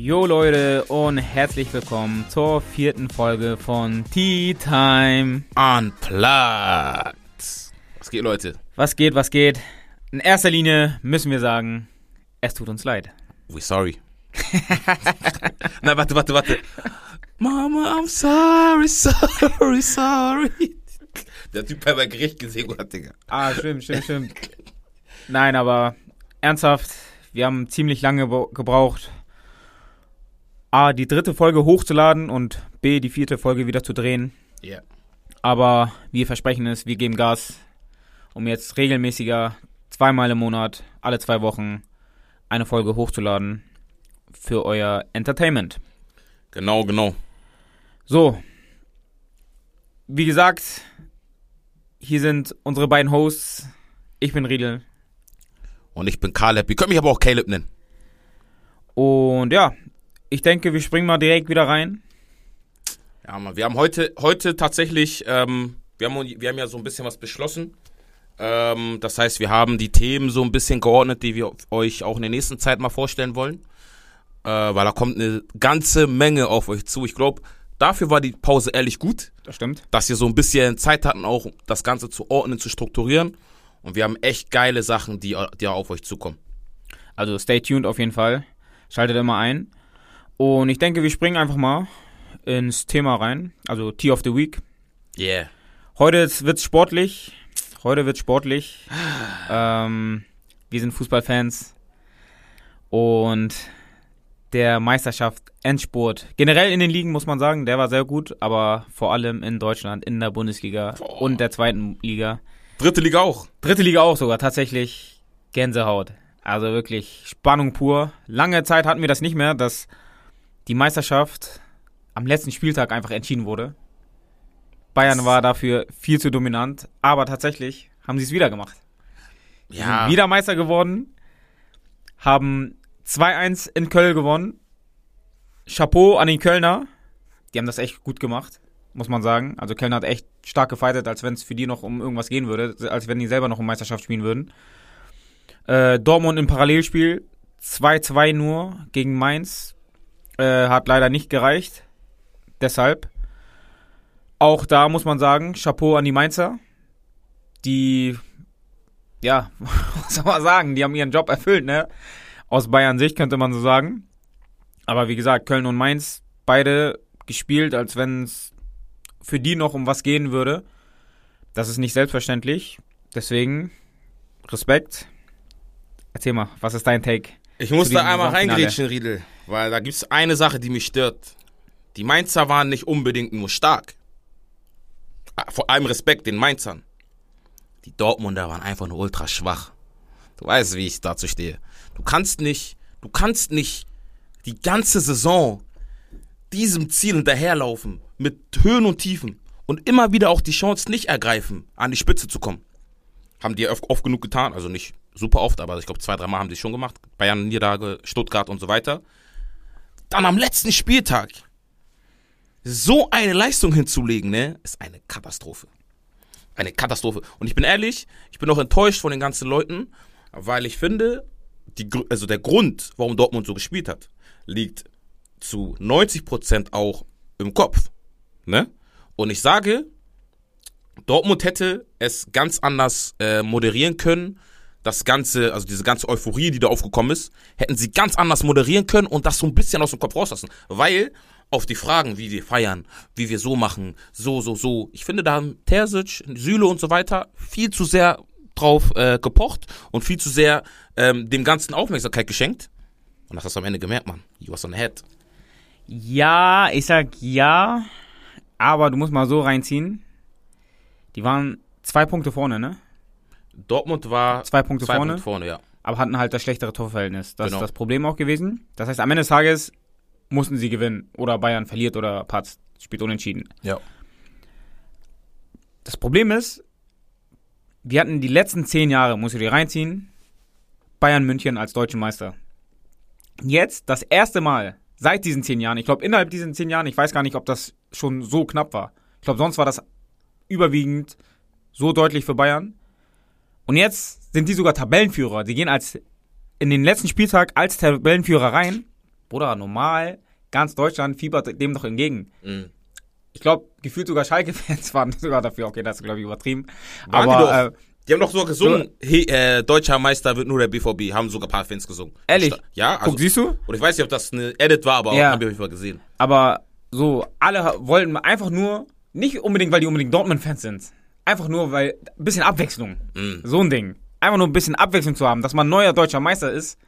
Jo Leute und herzlich willkommen zur vierten Folge von Tea Time Unplugged. Was geht, Leute? Was geht, was geht? In erster Linie müssen wir sagen, es tut uns leid. We sorry. Nein, warte, warte, warte. Mama, I'm sorry, sorry, sorry. Der Typ hat bei Gericht gesehen hat, Digga. Ah, stimmt, stimmt, stimmt. Nein, aber ernsthaft, wir haben ziemlich lange gebraucht, A, die dritte Folge hochzuladen und B, die vierte Folge wieder zu drehen. Ja. Yeah. Aber wir versprechen es, wir geben Gas, um jetzt regelmäßiger, zweimal im Monat, alle zwei Wochen, eine Folge hochzuladen für euer Entertainment. Genau, genau. So. Wie gesagt, hier sind unsere beiden Hosts. Ich bin Riedel. Und ich bin Caleb. Ihr könnt mich aber auch Caleb nennen. Und ja, ich denke, wir springen mal direkt wieder rein. Ja, Mann, wir haben heute, heute tatsächlich, ähm, wir, haben, wir haben ja so ein bisschen was beschlossen. Ähm, das heißt, wir haben die Themen so ein bisschen geordnet, die wir euch auch in der nächsten Zeit mal vorstellen wollen. Äh, weil da kommt eine ganze Menge auf euch zu. Ich glaube, dafür war die Pause ehrlich gut. Das stimmt. Dass wir so ein bisschen Zeit hatten, auch das Ganze zu ordnen, zu strukturieren. Und wir haben echt geile Sachen, die, die auf euch zukommen. Also stay tuned auf jeden Fall. Schaltet immer ein. Und ich denke, wir springen einfach mal ins Thema rein. Also Tea of the Week. Yeah. Heute wird's sportlich. Heute wird's sportlich. ähm, wir sind Fußballfans. Und der Meisterschaft Endspurt. Generell in den Ligen muss man sagen, der war sehr gut, aber vor allem in Deutschland, in der Bundesliga Boah. und der zweiten Liga. Dritte Liga auch. Dritte Liga auch sogar, tatsächlich Gänsehaut. Also wirklich Spannung pur. Lange Zeit hatten wir das nicht mehr, dass die Meisterschaft am letzten Spieltag einfach entschieden wurde. Bayern war dafür viel zu dominant, aber tatsächlich haben sie es wieder gemacht. Sie ja. sind wieder Meister geworden, haben 2-1 in Köln gewonnen. Chapeau an den Kölner. Die haben das echt gut gemacht, muss man sagen. Also Köln hat echt stark gefightet, als wenn es für die noch um irgendwas gehen würde, als wenn die selber noch um Meisterschaft spielen würden. Äh, Dortmund im Parallelspiel 2-2 nur gegen Mainz. Äh, hat leider nicht gereicht. Deshalb. Auch da muss man sagen, Chapeau an die Mainzer. Die, ja, was soll man sagen, die haben ihren Job erfüllt, ne? Aus Bayern Sicht könnte man so sagen. Aber wie gesagt, Köln und Mainz, beide gespielt, als wenn es für die noch um was gehen würde. Das ist nicht selbstverständlich. Deswegen Respekt. Erzähl mal, was ist dein Take? Ich muss da einmal reingrätschen, Riedel. Weil da gibt es eine Sache, die mich stört. Die Mainzer waren nicht unbedingt nur stark. Ah, vor allem Respekt den Mainzern. Die Dortmunder waren einfach nur ultra schwach. Du weißt, wie ich dazu stehe. Du kannst nicht, du kannst nicht die ganze Saison diesem Ziel hinterherlaufen mit Höhen und Tiefen und immer wieder auch die Chance nicht ergreifen, an die Spitze zu kommen. Haben die oft, oft genug getan, also nicht super oft, aber ich glaube zwei, dreimal haben die schon gemacht. Bayern, Niederlage, Stuttgart und so weiter dann am letzten Spieltag so eine Leistung hinzulegen, ne, ist eine Katastrophe. Eine Katastrophe. Und ich bin ehrlich, ich bin auch enttäuscht von den ganzen Leuten, weil ich finde, die, also der Grund, warum Dortmund so gespielt hat, liegt zu 90% auch im Kopf. Ne? Und ich sage, Dortmund hätte es ganz anders äh, moderieren können das ganze, also diese ganze Euphorie, die da aufgekommen ist, hätten sie ganz anders moderieren können und das so ein bisschen aus dem Kopf rauslassen. Weil auf die Fragen, wie wir feiern, wie wir so machen, so, so, so, ich finde, da haben Terzic, Süle und so weiter viel zu sehr drauf äh, gepocht und viel zu sehr ähm, dem Ganzen Aufmerksamkeit geschenkt. Und das hast du am Ende gemerkt, Mann. You was on the head. Ja, ich sag ja, aber du musst mal so reinziehen. Die waren zwei Punkte vorne, ne? Dortmund war zwei Punkte zwei vorne, Punkte vorne ja. aber hatten halt das schlechtere Torverhältnis. Das genau. ist das Problem auch gewesen. Das heißt, am Ende des Tages mussten sie gewinnen oder Bayern verliert oder Patz spielt unentschieden. Ja. Das Problem ist, wir hatten die letzten zehn Jahre, musst du dir reinziehen, Bayern München als deutschen Meister. Jetzt das erste Mal seit diesen zehn Jahren, ich glaube innerhalb diesen zehn Jahren, ich weiß gar nicht, ob das schon so knapp war. Ich glaube, sonst war das überwiegend so deutlich für Bayern. Und jetzt sind die sogar Tabellenführer. Die gehen als in den letzten Spieltag als Tabellenführer rein Bruder, normal, ganz Deutschland fiebert dem doch entgegen. Mhm. Ich glaube, gefühlt sogar Schalke-Fans waren sogar dafür. Okay, das ist, glaube ich, übertrieben. Waren Aber, die äh, Die haben doch sogar gesungen, hey, äh, deutscher Meister wird nur der BVB, haben sogar ein paar Fans gesungen. Ehrlich? Ja, also, guck, siehst du? und ich weiß nicht, ob das eine Edit war, aber Ja. habe ich auf jeden Fall gesehen. Aber so, alle wollten einfach nur, nicht unbedingt, weil die unbedingt Dortmund-Fans sind. Einfach nur, weil, ein bisschen Abwechslung. Mhm. So ein Ding. Einfach nur ein bisschen Abwechslung zu haben, dass man neuer deutscher Meister ist.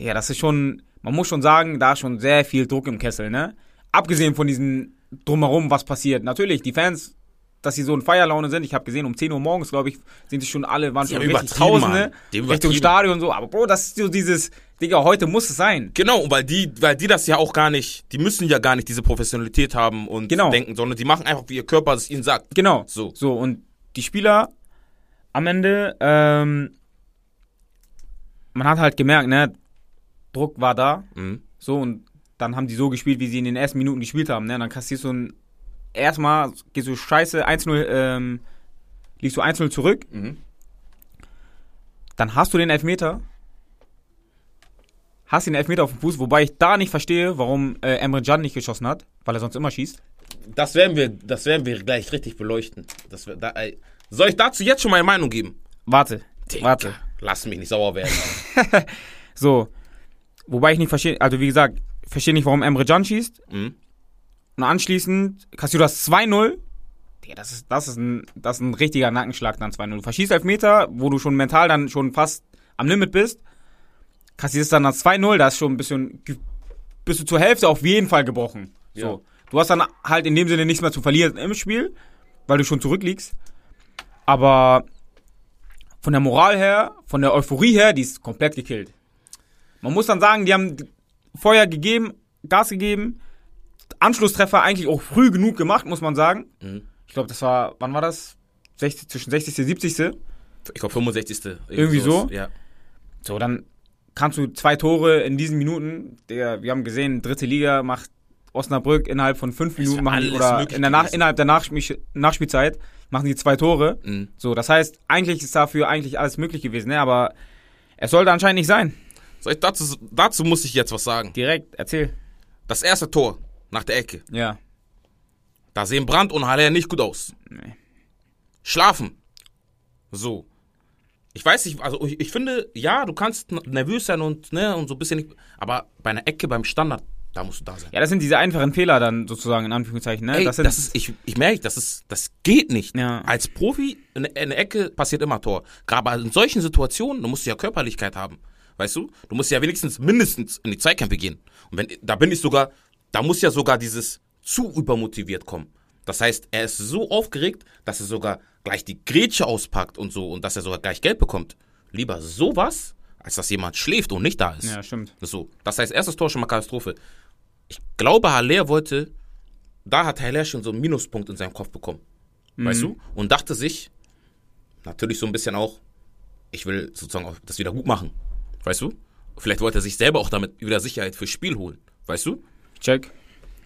Digga, das ist schon, man muss schon sagen, da ist schon sehr viel Druck im Kessel, ne? Abgesehen von diesem Drumherum, was passiert. Natürlich, die Fans, dass sie so in Feierlaune sind. Ich habe gesehen, um 10 Uhr morgens, glaube ich, sind sie schon alle, waren Die schon richtig Tausende Richtung. Stadion und so. Aber Bro, das ist so dieses, Digga, heute muss es sein. Genau, weil die, weil die das ja auch gar nicht, die müssen ja gar nicht diese Professionalität haben und Genau. denken, sondern die machen einfach, wie ihr Körper es ihnen sagt. Genau. So. So, und die Spieler am Ende, ähm, man hat halt gemerkt, ne, Druck war da, Mhm. so, und dann haben die so gespielt, wie sie in den ersten Minuten gespielt haben, ne, und dann kassierst du ein, erstmal gehst du scheiße 1-0, ähm, liegst du 1-0 zurück, Mhm. dann hast du den Elfmeter, hast den Elfmeter auf dem Fuß, wobei ich da nicht verstehe, warum äh, Emre Can nicht geschossen hat, weil er sonst immer schießt. Das werden wir, das werden wir gleich richtig beleuchten. Das, da, ey. Soll ich dazu jetzt schon meine Meinung geben? Warte, Digga, warte. Lass mich nicht sauer werden. So. Wobei ich nicht verstehe, also wie gesagt, verstehe nicht, warum Emre Can schießt. mhm. Und anschließend kassierst du das 2-0. Digga, das ist, das, ist ein, das ist ein richtiger Nackenschlag dann 2-0. Du verschießt Elfmeter, wo du schon mental dann schon fast am Limit bist. Kassierst dann das 2-0, da ist schon ein bisschen, bist du zur Hälfte auf jeden Fall gebrochen. Ja. So. Du hast dann halt in dem Sinne nichts mehr zu verlieren im Spiel, weil du schon zurückliegst. Aber von der Moral her, von der Euphorie her, die ist komplett gekillt. Man muss dann sagen, die haben Feuer gegeben, Gas gegeben, Anschlusstreffer eigentlich auch früh genug gemacht, muss man sagen. Mhm. Ich glaube, das war, wann war das? 60, zwischen 60. und 70. Ich glaube 65. Irgendwie sowas. so? Ja. So, dann kannst du zwei Tore in diesen Minuten. Der, wir haben gesehen, dritte Liga macht Osnabrück innerhalb von fünf Minuten machen oder in der Nach, innerhalb der Nachspiel, Nachspielzeit machen die zwei Tore. Mhm. So, das heißt, eigentlich ist dafür eigentlich alles möglich gewesen, ne? aber es sollte anscheinend nicht sein. Ich dazu, dazu muss ich jetzt was sagen. Direkt, erzähl. Das erste Tor nach der Ecke. Ja. Da sehen Brandt und Haller nicht gut aus. Nee. Schlafen. So. Ich weiß nicht, also ich, ich finde, ja, du kannst nervös sein und, ne, und so ein bisschen nicht, aber bei einer Ecke beim Standard, da musst du da sein. Ja, das sind diese einfachen Fehler dann sozusagen, in Anführungszeichen, ne? Ey, das das, ist, ich, ich merke, das ist, das geht nicht. Ja. Als Profi, in, in der Ecke passiert immer Tor. Gerade in solchen Situationen, du musst ja Körperlichkeit haben. Weißt du? Du musst ja wenigstens mindestens in die Zweikämpfe gehen. Und wenn, da bin ich sogar, da muss ja sogar dieses zu übermotiviert kommen. Das heißt, er ist so aufgeregt, dass er sogar gleich die Grätsche auspackt und so und dass er sogar gleich Geld bekommt. Lieber sowas, als dass jemand schläft und nicht da ist. ja, stimmt. So, das heißt, erstes Tor schon mal Katastrophe. Ich glaube, Haller wollte, da hat Haller schon so einen Minuspunkt in seinem Kopf bekommen. Weißt du? Und dachte sich, natürlich so ein bisschen auch, ich will sozusagen auch das wieder gut machen. Weißt du? Vielleicht wollte er sich selber auch damit wieder Sicherheit fürs Spiel holen. Weißt du? Check.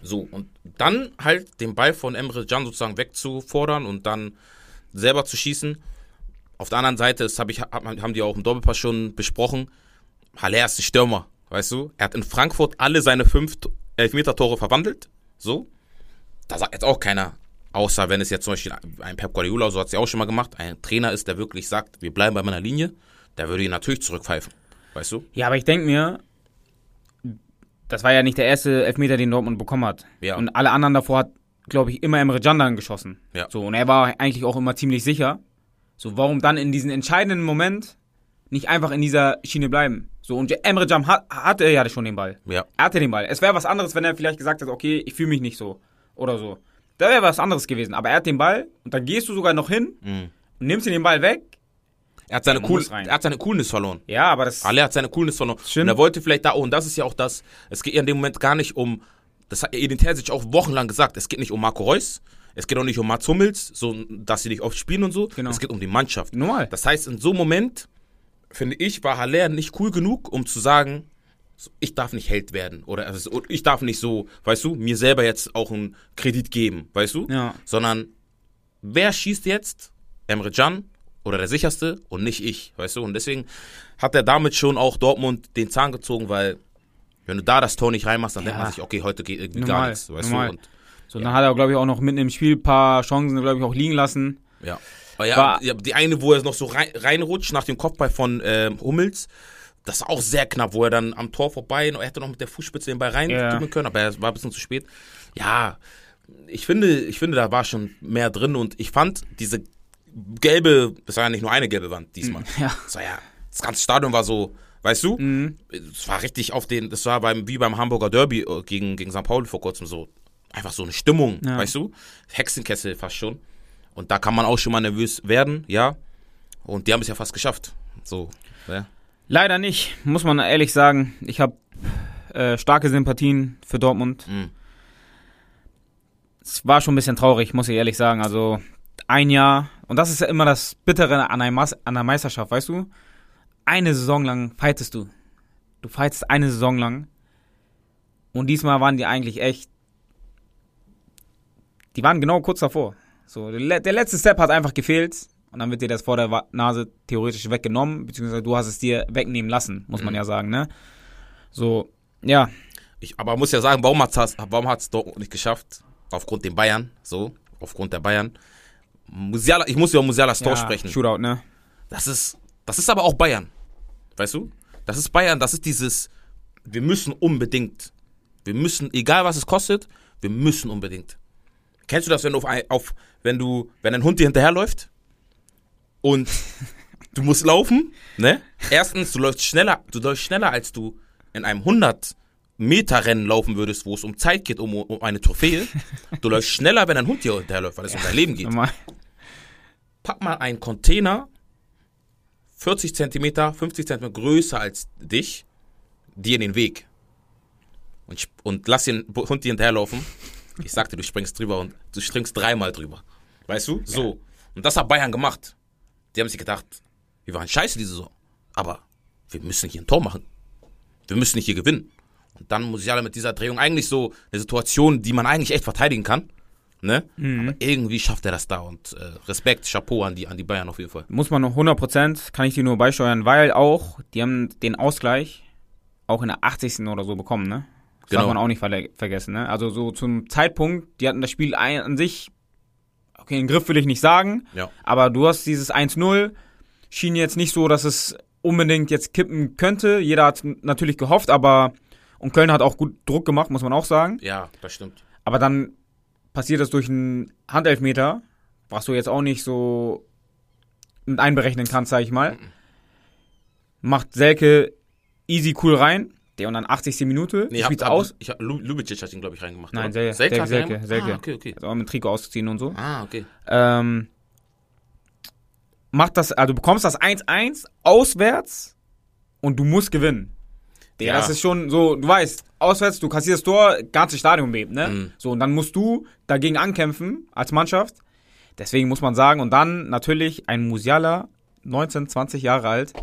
So, und dann halt den Ball von Emre Can sozusagen wegzufordern und dann selber zu schießen. Auf der anderen Seite, das hab ich, hab- haben die auch im Doppelpass schon besprochen, Haller ist ein Stürmer, weißt du? Er hat in Frankfurt alle seine fünf Elfmeter-Tore verwandelt, so. Da sagt jetzt auch keiner, außer wenn es jetzt zum Beispiel ein Pep Guardiola, so hat es ja auch schon mal gemacht, ein Trainer ist, der wirklich sagt, wir bleiben bei meiner Linie, der würde ihn natürlich zurückpfeifen, weißt du? Ja, aber ich denke mir, das war ja nicht der erste Elfmeter, den Dortmund bekommen hat. Ja. Und alle anderen davor hat, glaube ich, immer Emre Can dann geschossen. Ja. So, und er war eigentlich auch immer ziemlich sicher. So, warum dann in diesem entscheidenden Moment nicht einfach in dieser Schiene bleiben? So, und Emre Can hat, hatte ja schon den Ball. Ja. Er hatte den Ball. Es wäre was anderes, wenn er vielleicht gesagt hätte, okay, ich fühle mich nicht so. Oder so. Da wäre was anderes gewesen. Aber er hat den Ball und dann gehst du sogar noch hin Mhm. und nimmst ihm den Ball weg. Er hat seine, Man cool, er hat seine Coolness verloren. Ja, aber das. Alle hat seine Coolness verloren. Stimmt. Und er wollte vielleicht da, oh, und das ist ja auch das, es geht ja in dem Moment gar nicht um, das hat Edin Terzic auch wochenlang gesagt, es geht nicht um Marco Reus, es geht auch nicht um Mats Hummels, so, dass sie nicht oft spielen und so, Genau. es geht um die Mannschaft. Normal. Das heißt, in so einem Moment, finde ich, war Haller nicht cool genug, um zu sagen, ich darf nicht Held werden oder also, ich darf nicht so, weißt du, mir selber jetzt auch einen Kredit geben, weißt du? Ja. Sondern wer schießt jetzt? Emre Can oder der sicherste und nicht ich, weißt du? Und deswegen hat er damit schon auch Dortmund den Zahn gezogen, weil Wenn du da das Tor nicht reinmachst, dann Ja. denkt man sich, okay, heute geht irgendwie gar Normal, nichts, weißt normal. du? Und, So, dann hat er, glaube ich, auch noch mitten im Spiel ein paar Chancen, glaube ich, auch liegen lassen. ja. Aber ja, ja, die eine, wo er noch so rein, reinrutscht nach dem Kopfball von ähm, Hummels, das war auch sehr knapp, wo er dann am Tor vorbei, er hätte noch mit der Fußspitze den Ball rein Ja. können, aber er war ein bisschen zu spät. Ja, ich finde, ich finde, da war schon mehr drin und ich fand diese gelbe, das war ja nicht nur eine gelbe Wand diesmal. Ja. Das war ja, das ganze Stadion war so, weißt du? Mhm. Es war richtig auf den, das war beim, wie beim Hamburger Derby äh, gegen, gegen St. Pauli vor kurzem so, einfach so eine Stimmung, Ja. weißt du? Hexenkessel fast schon. Und da kann man auch schon mal nervös werden, ja. Und die haben es ja fast geschafft. So, ja. Leider nicht, muss man ehrlich sagen. Ich habe äh, starke Sympathien für Dortmund. Mhm. Es war schon ein bisschen traurig, muss ich ehrlich sagen. Also ein Jahr, und das ist ja immer das Bittere an einer, Meisterschaft, weißt du? Eine Saison lang fightest du. Du fightest eine Saison lang. Und diesmal waren die eigentlich echt. Die waren genau kurz davor. So, der, le- der letzte Step hat einfach gefehlt. Und dann wird dir das vor der Nase theoretisch weggenommen, beziehungsweise du hast es dir wegnehmen lassen, muss man Mhm. ja sagen, ne? So, ja, Ich, aber muss ja sagen, warum hat es warum hat's Dortmund nicht geschafft? Aufgrund den Bayern, so, aufgrund der Bayern. Musiala, ich muss über Musialas Tor ja sprechen. Shootout, ne? Das ist, das ist aber auch Bayern. Weißt du? Das ist Bayern, das ist dieses, wir müssen unbedingt. Wir müssen, egal was es kostet, wir müssen unbedingt. Kennst du das, wenn du auf, ein, auf wenn du, wenn ein Hund dir hinterherläuft und du musst laufen, ne? Erstens, du läufst schneller, du läufst schneller, als du in einem 100 Meter Rennen laufen würdest, wo es um Zeit geht, um, um eine Trophäe. Du läufst schneller, wenn ein Hund dir hinterherläuft, weil es um dein Leben geht Normal. pack mal einen Container 40 Zentimeter, 50 Zentimeter größer als dich, dir in den Weg. Und, und lass den Hund dir hinterherlaufen. Ich sagte, du springst drüber und du springst dreimal drüber. Weißt du? So. Und das hat Bayern gemacht. Die haben sich gedacht, wir waren scheiße diese Saison. Aber wir müssen hier ein Tor machen. Wir müssen nicht hier gewinnen. Dann Musiala mit dieser Drehung eigentlich so eine Situation, die man eigentlich echt verteidigen kann. Ne? Mhm. Aber irgendwie schafft er das da und äh, Respekt, Chapeau an die, an die Bayern auf jeden Fall. Muss man noch 100%, kann ich dir nur beisteuern, weil auch, die haben den Ausgleich auch in der 80. oder so bekommen, ne? Das Genau. darf man auch nicht verle- vergessen, ne? Also so zum Zeitpunkt, die hatten das Spiel ein, an sich, okay, den Griff will ich nicht sagen, Ja. aber du hast dieses 1-0, schien jetzt nicht so, dass es unbedingt jetzt kippen könnte. Jeder hat natürlich gehofft, aber und Köln hat auch gut Druck gemacht, muss man auch sagen. Ja, das stimmt. Aber dann passiert das durch einen Handelfmeter, was du jetzt auch nicht so mit einberechnen kannst, sag ich mal. Macht Selke easy cool rein. Der und dann 80. Minute. Nee, spielt's hab, aus. Ich hab, Lu- Lubicic hat ihn, glaube ich, reingemacht. Nein, Selke, Selke, Selke? Selke. Ah, okay, okay. Also auch mit Trikot auszuziehen und so. Ah, okay. Ähm, macht das, also du bekommst das 1-1 auswärts und du musst gewinnen. Der, Ja. das ist schon so, du weißt, auswärts, du kassierst Tor, ganzes Stadion bebt, ne? Mhm. So, und dann musst du dagegen ankämpfen als Mannschaft. Deswegen muss man sagen, und dann natürlich ein Musiala, 19, 20 Jahre alt,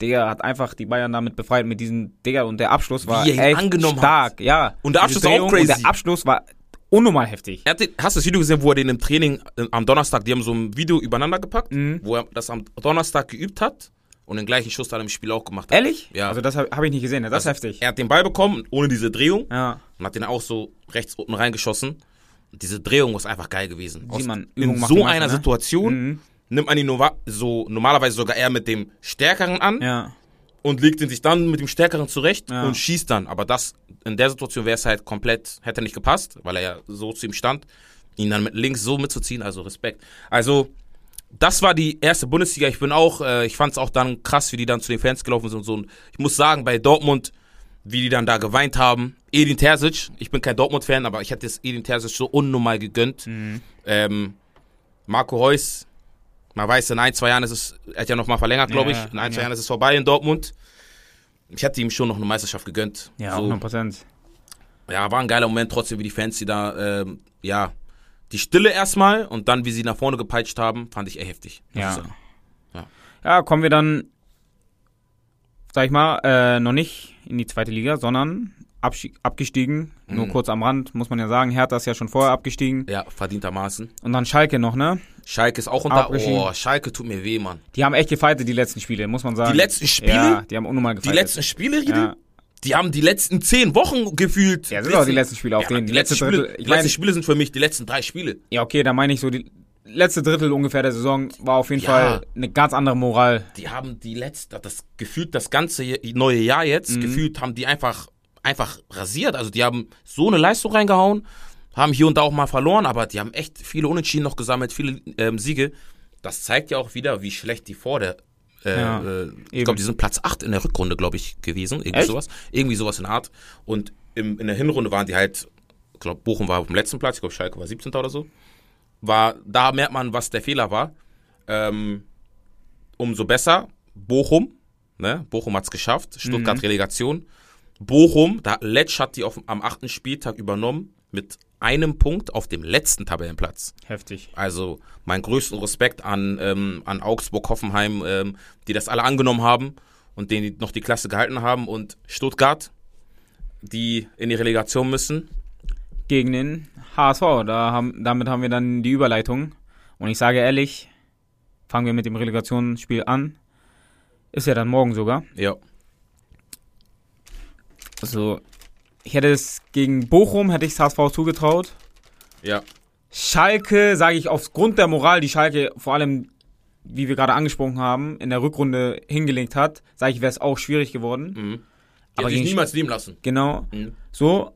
der hat einfach die Bayern damit befreit mit diesem Digga und der Abschluss war Wie er echt angenommen hat. stark, ja. Und der Abschluss war auch Drehung crazy. Und der Abschluss war unnormal heftig. Den, hast du das Video gesehen, wo er den im Training äh, am Donnerstag, die haben so ein Video übereinander gepackt, Mhm. wo er das am Donnerstag geübt hat und den gleichen Schuss dann im Spiel auch gemacht hat. Ehrlich? Ja. Also das habe hab ich nicht gesehen, das ist Also, heftig. Er hat den Ball bekommen, ohne diese Drehung, Ja. und hat den auch so rechts unten reingeschossen. Und diese Drehung ist einfach geil gewesen. Sieht man, in so einer ne? Situation Mhm. nimmt man ihn nova- so normalerweise sogar eher mit dem Stärkeren an Ja. und legt ihn sich dann mit dem Stärkeren zurecht Ja. und schießt dann. Aber das in der Situation wäre es halt komplett, hätte nicht gepasst, weil er ja so zu ihm stand, ihn dann mit links so mitzuziehen, also Respekt. Also das war die erste Bundesliga. Ich bin auch, äh, ich fand es auch dann krass, wie die dann zu den Fans gelaufen sind und so. Und ich muss sagen, bei Dortmund, wie die dann da geweint haben, Edin Terzic, ich bin kein Dortmund-Fan, aber ich hätte es Edin Terzic so unnormal gegönnt. Mhm. Ähm, Marco Reus, man weiß, in ein, zwei Jahren ist es, er hat ja nochmal verlängert, glaube Ja, ich. In ein, zwei ja. Jahren ist es vorbei in Dortmund. Ich hätte ihm schon noch eine Meisterschaft gegönnt. Ja, so, 100 Prozent. ja, war ein geiler Moment trotzdem, wie die Fans, die da, ähm, ja, die Stille erstmal und dann, wie sie nach vorne gepeitscht haben, fand ich eher heftig. muss ich Ja. Ja, kommen wir dann, sag ich mal, äh, noch nicht in die zweite Liga, sondern abgestiegen. Nur Mhm. kurz am Rand, muss man ja sagen. Hertha ist ja schon vorher abgestiegen. Ja, verdientermaßen. Und dann Schalke noch, ne? Schalke ist auch unter. Oh, Schalke tut mir weh, Mann. Die haben echt gefeitet, die letzten Spiele, muss man sagen. Die letzten Spiele? Ja, die haben unnormal Die gefeitet. letzten Spiele, Riedel? Ja. Die haben die letzten zehn Wochen gefühlt. Ja, das sind auch die letzten Spiele auf ja, denen. Die letzten letzte Spiele, Drittel, die letzten Spiele sind für mich die letzten drei Spiele. ja, okay, da meine ich so, die letzte Drittel ungefähr der Saison war auf jeden Ja. Fall eine ganz andere Moral. Die haben die letzte, das gefühlt das ganze neue Jahr jetzt, Mhm. gefühlt haben die einfach, einfach rasiert. Also die haben so eine Leistung reingehauen, haben hier und da auch mal verloren, aber die haben echt viele Unentschieden noch gesammelt, viele ähm, Siege. Das zeigt ja auch wieder, wie schlecht die vor der äh, Ja, äh, ich glaube, die sind Platz 8 in der Rückrunde, glaube ich, gewesen. Irgendwie Echt? sowas. Irgendwie sowas in der Art. Und im, in der Hinrunde waren die halt, ich glaube, Bochum war auf dem letzten Platz, ich glaube, Schalke war 17. oder so. War, da merkt man, was der Fehler war. Ähm, umso besser. Bochum, ne? Bochum hat's geschafft. Stuttgart Mhm. Relegation. Bochum, da Letsch hat die auf, am achten Spieltag übernommen mit einem Punkt auf dem letzten Tabellenplatz. Heftig. Also mein größten Respekt an, ähm, an Augsburg, Hoffenheim, ähm, die das alle angenommen haben und denen noch die Klasse gehalten haben. Und Stuttgart, die in die Relegation müssen. Gegen den HSV. Da haben, damit haben wir dann die Überleitung. Und ich sage ehrlich, fangen wir mit dem Relegationsspiel an. Ist ja dann morgen sogar. Ja. Also, ich hätte es gegen Bochum, hätte ich es HSV zugetraut. Ja. Schalke, sage ich, aufgrund der Moral, die Schalke vor allem, wie wir gerade angesprochen haben, in der Rückrunde hingelegt hat, sage ich, wäre es auch schwierig geworden. Mhm. Die Aber sich niemals nehmen lassen. Genau. Mhm. So.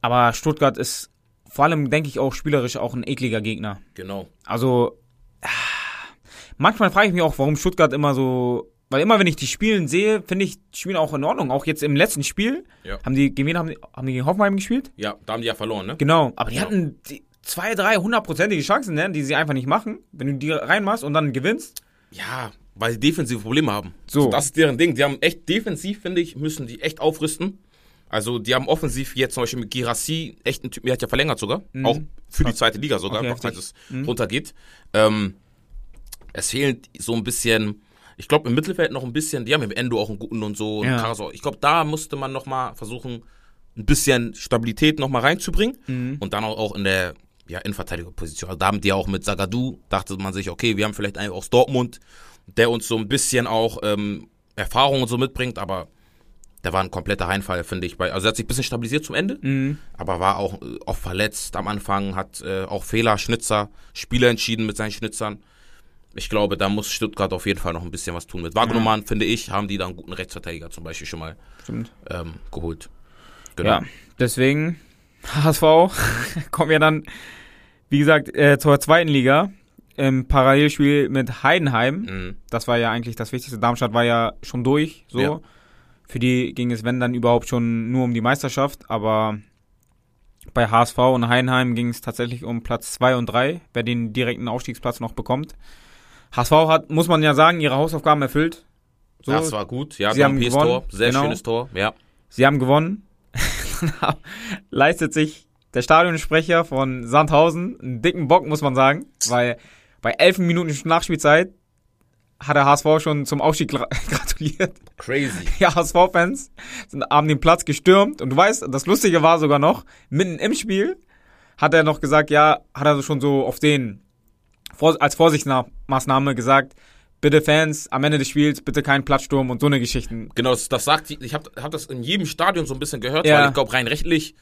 Aber Stuttgart ist vor allem, denke ich, auch spielerisch auch ein ekliger Gegner. Genau. Also, ah, manchmal frage ich mich auch, warum Stuttgart immer so. Weil immer, wenn ich die Spielen sehe, finde ich, die spielen auch in Ordnung. Auch jetzt im letzten Spiel Ja. haben die, gegen haben die, haben die gegen Hoffenheim gespielt? Ja, da haben die ja verloren, ne? Genau. Aber die Ja. hatten die zwei, drei hundertprozentige Chancen, ne, die sie einfach nicht machen. Wenn du die reinmachst und dann gewinnst. Ja, weil sie defensive Probleme haben. So. Also das ist deren Ding. Die haben echt defensiv, finde ich, müssen die echt aufrüsten. Also die haben offensiv jetzt zum Beispiel mit Girassi echt einen Typ, der hat ja verlängert sogar. Auch für die zweite Liga sogar, Okay, heftig. es runtergeht. Ähm, es fehlt so ein bisschen, ich glaube im Mittelfeld noch ein bisschen, die haben im Endo auch einen guten und so. Und Ja. Karasor. Ich glaube, da musste man noch mal versuchen, ein bisschen Stabilität noch mal reinzubringen. Mhm. Und dann auch, in der ja, Innenverteidigerposition. Also da haben die auch mit Sagadu, dachte man sich, okay, wir haben vielleicht einen aus Dortmund, der uns so ein bisschen auch ähm, Erfahrung und so mitbringt, aber der war ein kompletter Reinfall, finde ich. Also er hat sich ein bisschen stabilisiert zum Ende, Mhm. aber war auch äh, oft verletzt am Anfang, hat äh, auch Fehler, Schnitzer, Spieler entschieden mit seinen Schnitzern. Ich glaube, da muss Stuttgart auf jeden Fall noch ein bisschen was tun. Mit Wagnumann, finde ich, haben die da einen guten Rechtsverteidiger zum Beispiel schon mal ähm, geholt. Genau. Ja, deswegen HSV kommen wir dann, wie gesagt, äh, zur zweiten Liga im Parallelspiel mit Heidenheim. Mhm. Das war ja eigentlich das Wichtigste. Darmstadt war ja schon durch, so. Ja. Für die ging es, wenn dann überhaupt schon nur um die Meisterschaft, aber bei HSV und Heidenheim ging es tatsächlich um Platz 2 und 3, wer den direkten Aufstiegsplatz noch bekommt. HSV hat, muss man ja sagen, ihre Hausaufgaben erfüllt. So, Das war gut, ja, Sie haben gewonnen, Tor, sehr genau. schönes Tor, ja. Sie haben gewonnen. Leistet sich der Stadionsprecher von Sandhausen einen dicken Bock, muss man sagen. Weil bei elf Minuten Nachspielzeit hat der HSV schon zum Aufstieg gra gratuliert. Crazy. Die HSV-Fans haben den Platz gestürmt. Und du weißt, das Lustige war sogar noch, mitten im Spiel hat er noch gesagt, ja, hat er schon so auf den, als Vorsichtsmaßnahme gesagt, bitte Fans, am Ende des Spiels bitte keinen Platzsturm und so eine Geschichten. Genau, das, das sagt ich habe hab das in jedem Stadion so ein bisschen gehört, Ja. weil ich glaube, rein rechtlich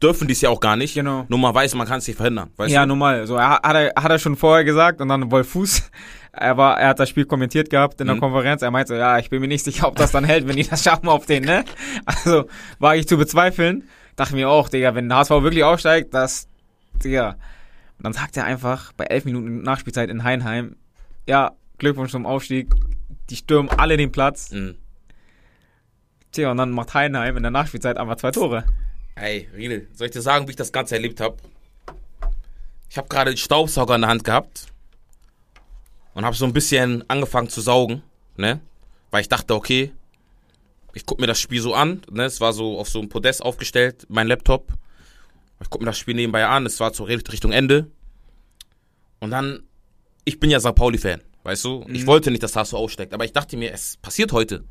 dürfen die es ja auch gar nicht. Genau. Nur man weiß, man kann es nicht verhindern. Weißt ja, du? normal. So, er, hat, er, hat er schon vorher gesagt und dann Wolf Fuß, er, war, er hat das Spiel kommentiert gehabt in der Mhm. Konferenz. Er meinte so, ja, ich bin mir nicht sicher, ob das dann hält, wenn die das schaffen auf den, ne? Also, war ich zu bezweifeln. Dachte mir auch, Digga, wenn der HSV wirklich aufsteigt, das, Digga. Und dann sagt er einfach bei elf Minuten Nachspielzeit in Heinheim, ja, Glückwunsch zum Aufstieg. Die stürmen alle den Platz. Mhm. Tja, und dann macht Heinheim in der Nachspielzeit einfach zwei Tore. Ey, Riedel, soll ich dir sagen, wie ich das Ganze erlebt habe? Ich habe gerade den Staubsauger in der Hand gehabt und habe so ein bisschen angefangen zu saugen, ne? Weil ich dachte, okay, ich guck mir das Spiel so an, ne? Es war so auf so einem Podest aufgestellt, mein Laptop. Ich guck mir das Spiel nebenbei an, es war so Richtung Ende. Und dann, ich bin ja St. Pauli-Fan, weißt du? Ich wollte nicht, dass HSV aussteigt, aber ich dachte mir, es passiert heute.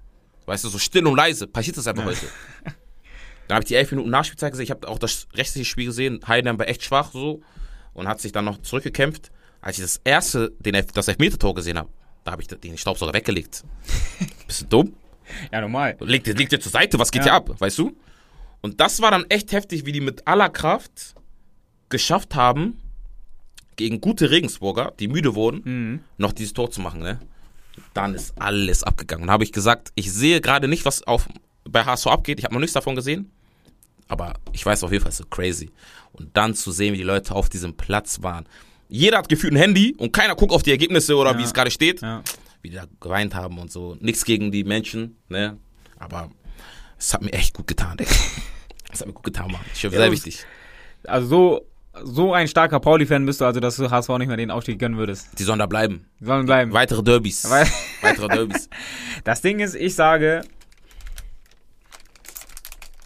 Weißt du, so still und leise, passiert das einfach heute. Dann habe ich die elf Minuten Nachspielzeit gesehen. Ich habe auch das restliche Spiel gesehen. Heidenheim war echt schwach so und hat sich dann noch zurückgekämpft. Als ich das erste, den Elf das Elfmeter-Tor gesehen habe, da habe ich den Staubsauger weggelegt. Bist du dumm? Ja, normal. Legt, legt ihr zur Seite, was geht Ja. hier ab, weißt du? Und das war dann echt heftig, wie die mit aller Kraft geschafft haben, gegen gute Regensburger, die müde wurden, Mhm. noch dieses Tor zu machen, ne? Dann ist alles abgegangen. Und habe ich gesagt, ich sehe gerade nicht, was auf, bei HSV abgeht. Ich habe noch nichts davon gesehen. Aber ich weiß auf jeden Fall, es ist so crazy. Und dann zu sehen, wie die Leute auf diesem Platz waren. Jeder hat gefühlt ein Handy und keiner guckt auf die Ergebnisse oder Ja. wie es gerade steht Ja. wie die da geweint haben und so. Nichts gegen die Menschen, ne? Aber es hat mir echt gut getan, Digga. Es hat mir gut getan, Mann. Ich schwöre, Ja, sehr das- wichtig. Also so, so ein starker Pauli-Fan bist du, also dass du HSV nicht mehr den Aufstieg gönnen würdest. Die sollen da bleiben. Die sollen bleiben. Weitere Derbys. Weil- Weitere Derbys. Das Ding ist, ich sage,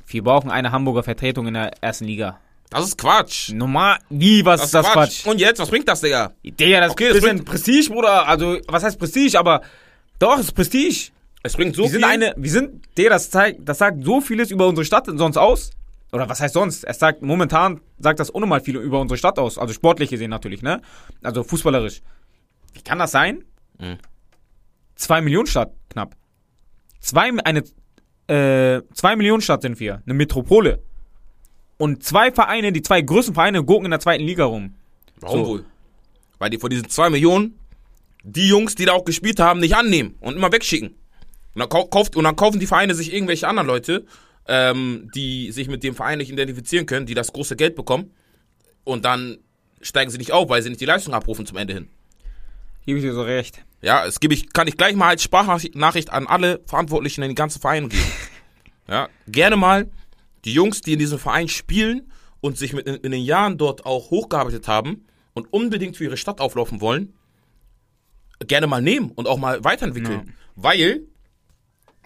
wir brauchen eine Hamburger Vertretung in der ersten Liga. Das ist Quatsch. Normal, wie, was ist das Quatsch? Und jetzt, was bringt das, Digga? Digga, das Okay, ist das ein bisschen Prestige, Bruder. Also, was heißt Prestige? Aber doch, es ist Prestige. Es bringt so wir sind viel. eine, wir sind, Digga, das zeigt, das sagt so vieles über unsere Stadt sonst aus. Oder was heißt sonst? Es sagt, momentan sagt das unnormal viel über unsere Stadt aus. Also sportlich gesehen natürlich, ne? Also fußballerisch. Wie kann das sein? Mhm. Zwei Millionen Stadt, knapp. Zwei, eine, äh, zwei Millionen Stadt sind wir. Eine Metropole. Und zwei Vereine, die zwei größten Vereine, gucken in der zweiten Liga rum. Warum So. wohl? Weil die von diesen zwei Millionen die Jungs, die da auch gespielt haben, nicht annehmen und immer wegschicken. Und dann, kau- kauft, und dann kaufen die Vereine sich irgendwelche anderen Leute, ähm, die sich mit dem Verein nicht identifizieren können, die das große Geld bekommen. Und dann steigen sie nicht auf, weil sie nicht die Leistung abrufen zum Ende hin. Gebe ich dir so recht. Ja, es gebe ich, kann ich gleich mal als Sprachnachricht an alle Verantwortlichen in den ganzen Vereinen geben. Ja, gerne mal die Jungs, die in diesem Verein spielen und sich mit in, in den Jahren dort auch hochgearbeitet haben und unbedingt für ihre Stadt auflaufen wollen, gerne mal nehmen und auch mal weiterentwickeln. Ja. Weil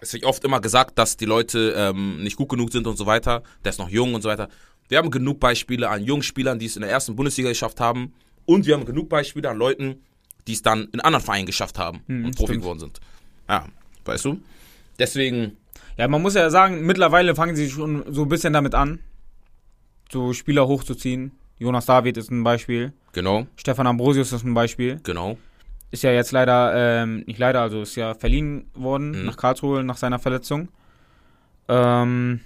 es wird oft immer gesagt, dass die Leute ähm, nicht gut genug sind und so weiter. Der ist noch jung und so weiter. Wir haben genug Beispiele an jungen Spielern, die es in der ersten Bundesliga geschafft haben. Und wir haben genug Beispiele an Leuten, die es dann in anderen Vereinen geschafft haben und Profi stimmt. geworden sind. Ja, weißt du? Deswegen, Ja, man muss ja sagen, mittlerweile fangen sie schon so ein bisschen damit an, so Spieler hochzuziehen. Jonas David ist ein Beispiel. genau, Stefan Ambrosius ist ein Beispiel. genau. Ist ja jetzt leider, ähm, nicht leider, also ist ja verliehen worden Mhm. nach Karlsruhe nach seiner Verletzung. Ähm,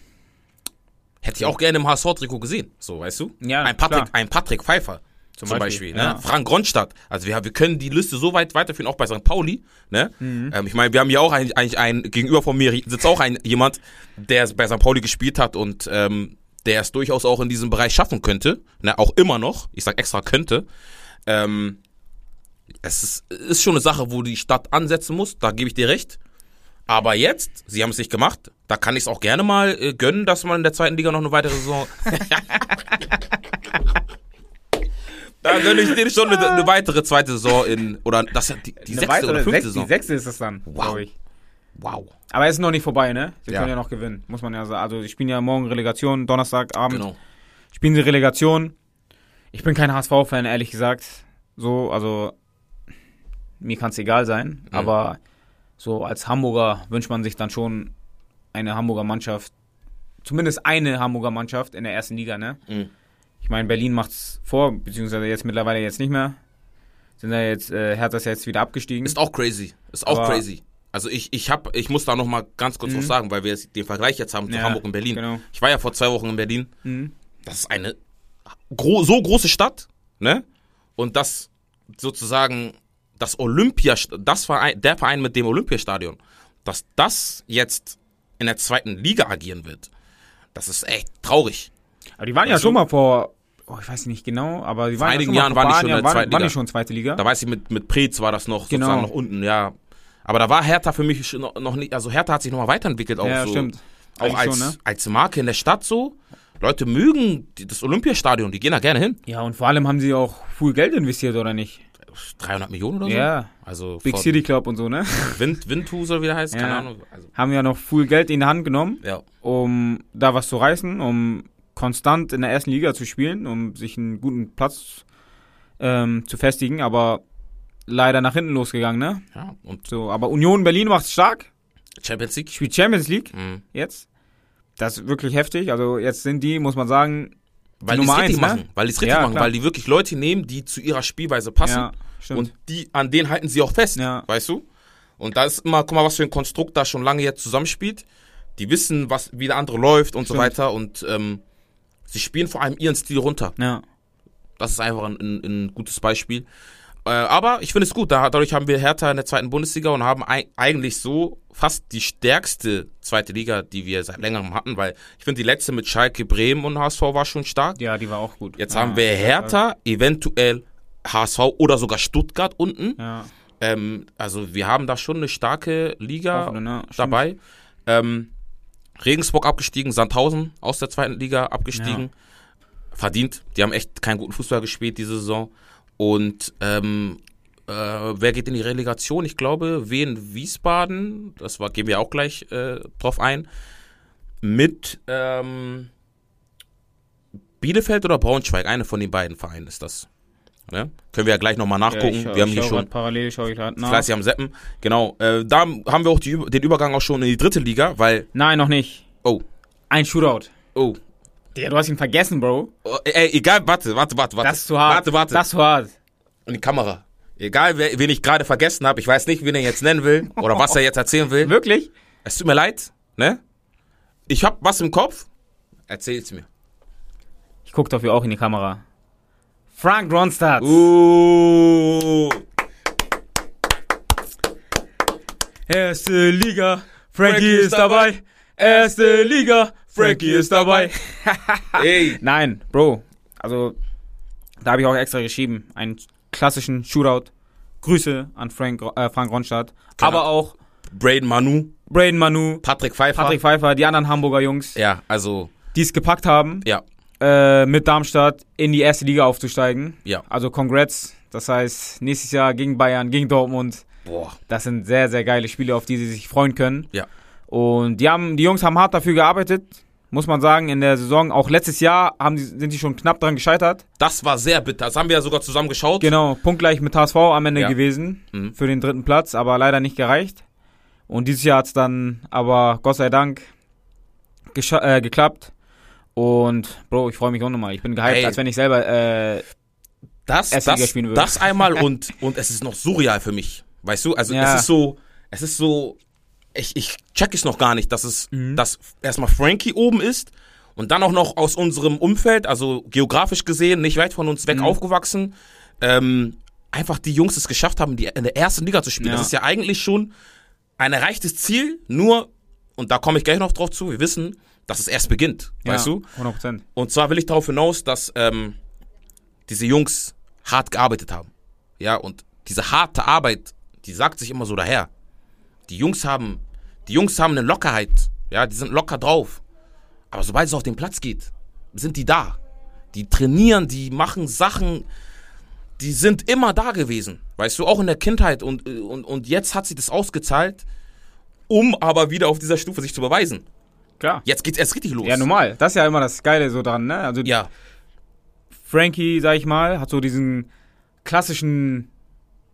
Hätte ich auch gerne im HSV-Trikot gesehen, so, weißt du? Ja, ein Patrick, klar. ein Patrick Pfeiffer. Zum, Beispiel, Beispiel, ne? ja. Frank Ronstadt. Also wir, wir können die Liste so weit weiterführen, auch bei St. Pauli. Ne? Mhm. Ähm, ich meine, wir haben ja auch ein, eigentlich ein, gegenüber von mir sitzt auch ein jemand, der bei St. Pauli gespielt hat und ähm, der es durchaus auch in diesem Bereich schaffen könnte. Ne? Auch immer noch. Ich sag extra könnte. Ähm, es ist, ist schon eine Sache, wo die Stadt ansetzen muss, da gebe ich dir recht. Aber jetzt, sie haben es nicht gemacht, da kann ich es auch gerne mal äh, gönnen, dass man in der zweiten Liga noch eine weitere Saison. da gönne ich dir schon eine, eine weitere zweite Saison in. Oder das die, die sechste weitere- oder fünfte sechs- Saison. Die sechste ist es dann, Wow. glaube ich. Wow. Aber es ist noch nicht vorbei, ne? Sie Ja. können ja noch gewinnen, muss man ja sagen. Also, die spielen ja morgen Relegation, Donnerstagabend. Genau. Spielen sie Relegation. Ich bin kein HSV-Fan, ehrlich gesagt. So, also, mir kann es egal sein. Mhm. Aber so als Hamburger wünscht man sich dann schon eine Hamburger Mannschaft, zumindest eine Hamburger Mannschaft in der ersten Liga, ne? Mhm. Ich meine, Berlin macht's vor, beziehungsweise jetzt mittlerweile jetzt nicht mehr. Sind ja jetzt, äh, Hertha ist ja jetzt wieder abgestiegen. Ist auch crazy. Ist auch Aber- crazy. Also ich, ich hab, ich muss da noch mal ganz kurz Mhm. was sagen, weil wir jetzt den Vergleich jetzt haben zu Ja, Hamburg und Berlin. genau. Ich war ja vor zwei Wochen in Berlin. Mhm. Das ist eine gro so große Stadt, ne? Und das sozusagen das Olympia, das Verein, der Verein mit dem Olympiastadion, dass das jetzt in der zweiten Liga agieren wird, das ist echt traurig. Aber die waren ja Weißt du? schon mal vor, oh, ich weiß nicht genau, aber die waren einigen ja Jahren schon mal waren die vor schon in der waren, zweiten waren Liga. die schon zweite Liga. Da weiß ich, mit, mit Preetz war das noch Genau. sozusagen noch unten, ja. Aber da war Hertha für mich noch, noch nicht, also Hertha hat sich nochmal weiterentwickelt auch ja, so. stimmt. Auch Eigentlich als, schon, ne? als Marke in der Stadt so. Leute mögen das Olympiastadion, die gehen da gerne hin. Ja, und vor allem haben sie auch viel Geld investiert, oder nicht? 300 Millionen oder so? Ja, Also Big City Club und so, ne? Wind, Windhus oder wie der heißt, keine Ja. Ahnung. Also, Haben ja noch viel Geld in die Hand genommen, ja. um da was zu reißen, um konstant in der ersten Liga zu spielen, um sich einen guten Platz ähm, zu festigen, aber leider nach hinten losgegangen, ne? ja. Und So, aber Union Berlin macht's stark, Champions League? spielt Champions League Mhm. jetzt. Das ist wirklich heftig. Also jetzt sind die, muss man sagen, Weil die es richtig eins, ne? machen. Weil die es richtig Ja, machen. klar. Weil die wirklich Leute nehmen, die zu ihrer Spielweise passen. ja, stimmt. Und die, an denen halten sie auch fest. Ja. Weißt du? Und da ist immer, guck mal, was für ein Konstrukt da schon lange jetzt zusammenspielt. Die wissen, was, wie der andere läuft und so Stimmt. weiter. Und ähm, sie spielen vor allem ihren Stil runter. Ja. Das ist einfach ein, ein, ein gutes Beispiel. Äh, aber ich finde es gut. Da, dadurch haben wir Hertha in der zweiten Bundesliga und haben ei eigentlich so fast die stärkste zweite Liga, die wir seit längerem hatten, weil ich finde, die letzte mit Schalke, Bremen und HSV war schon stark. Ja, die war auch gut. Jetzt ja. haben wir Hertha, eventuell HSV oder sogar Stuttgart unten. Ja. Ähm, also wir haben da schon eine starke Liga ne? Dabei. Ähm, Regensburg abgestiegen, Sandhausen aus der zweiten Liga abgestiegen. Verdient. Die haben echt keinen guten Fußball gespielt diese Saison. Und ähm, äh, wer geht in die Relegation? Ich glaube, Wien Wiesbaden, das war, gehen wir auch gleich äh, drauf ein. Mit ähm, Bielefeld oder Braunschweig, eine von den beiden Vereinen ist das. Ja? Können wir ja gleich nochmal nachgucken. Ja, ich wir haben hier schon Parallel schaue ich gerade nach. fleißig am Seppen. Genau. Äh, da haben wir auch die, den Übergang auch schon in die dritte Liga, weil. Nein, noch nicht. Oh, Ein Shootout. oh. Digga, du hast ihn vergessen, Bro. oh ey, egal, warte, warte, warte, warte. Das ist zu hart. Warte, warte. Das ist zu hart. In die Kamera. Egal, wer, wen ich gerade vergessen habe, ich weiß nicht, wen er jetzt nennen will oder was er jetzt erzählen will. Wirklich? Es tut mir leid, ne? Ich hab was im Kopf. Erzähl's mir. Ich guck dafür auch in die Kamera. Frank Ronstadt. Uh. Erste Liga, Frankie ist dabei. Erste Liga, Frankie ist dabei. Ey. Nein, Bro. Also, da habe ich auch extra geschrieben. Einen klassischen Shootout. Grüße an Frank, äh, Frank Ronstadt. Genau. Aber auch Braden Manu, Braden Manu, Patrick Pfeiffer. Patrick Pfeiffer, die anderen Hamburger Jungs, Ja, also, die es gepackt haben, ja, äh, mit Darmstadt in die erste Liga aufzusteigen. ja. Also Congrats. Das heißt, nächstes Jahr gegen Bayern, gegen Dortmund. Boah. Das sind sehr, sehr geile Spiele, auf die sie sich freuen können. Ja. Und die haben, die Jungs haben hart dafür gearbeitet, muss man sagen, in der Saison. Auch letztes Jahr haben die, sind die schon knapp dran gescheitert. Das war sehr bitter. Das haben wir ja sogar zusammen geschaut. Genau, punktgleich mit HSV am Ende Ja. gewesen Mhm. für den dritten Platz, aber leider nicht gereicht. Und dieses Jahr hat's dann aber Gott sei Dank äh, geklappt. Und Bro, ich freue mich auch nochmal. Ich bin gehypt, Ey. als wenn ich selber äh, das, das, spielen würde. das einmal und, und es ist noch surreal für mich. Weißt du? Also Ja. es ist so, es ist so, ich, ich check es noch gar nicht, dass es, Mhm. dass erstmal Frankie oben ist und dann auch noch aus unserem Umfeld, also geografisch gesehen, nicht weit von uns weg Mhm. aufgewachsen, ähm, einfach die Jungs es geschafft haben, die in der ersten Liga zu spielen. Ja. Das ist ja eigentlich schon ein erreichtes Ziel, nur, und da komme ich gleich noch drauf zu, wir wissen, dass es erst beginnt, weißt ja, du? 100%. Und zwar will ich darauf hinaus, dass ähm, diese Jungs hart gearbeitet haben. Ja, und diese harte Arbeit, die sagt sich immer so daher. Die Jungs haben, die Jungs haben eine Lockerheit. Ja, die sind locker drauf. Aber sobald es auf den Platz geht, sind die da. Die trainieren, die machen Sachen, die sind immer da gewesen. Weißt du, auch in der Kindheit. Und, und, und jetzt hat sich das ausgezahlt, um aber wieder auf dieser Stufe sich zu beweisen. Klar. Jetzt geht's erst richtig los. Ja, normal. Das ist ja immer das Geile so dran, ne? Also Ja, Frankie, sag ich mal, hat so diesen klassischen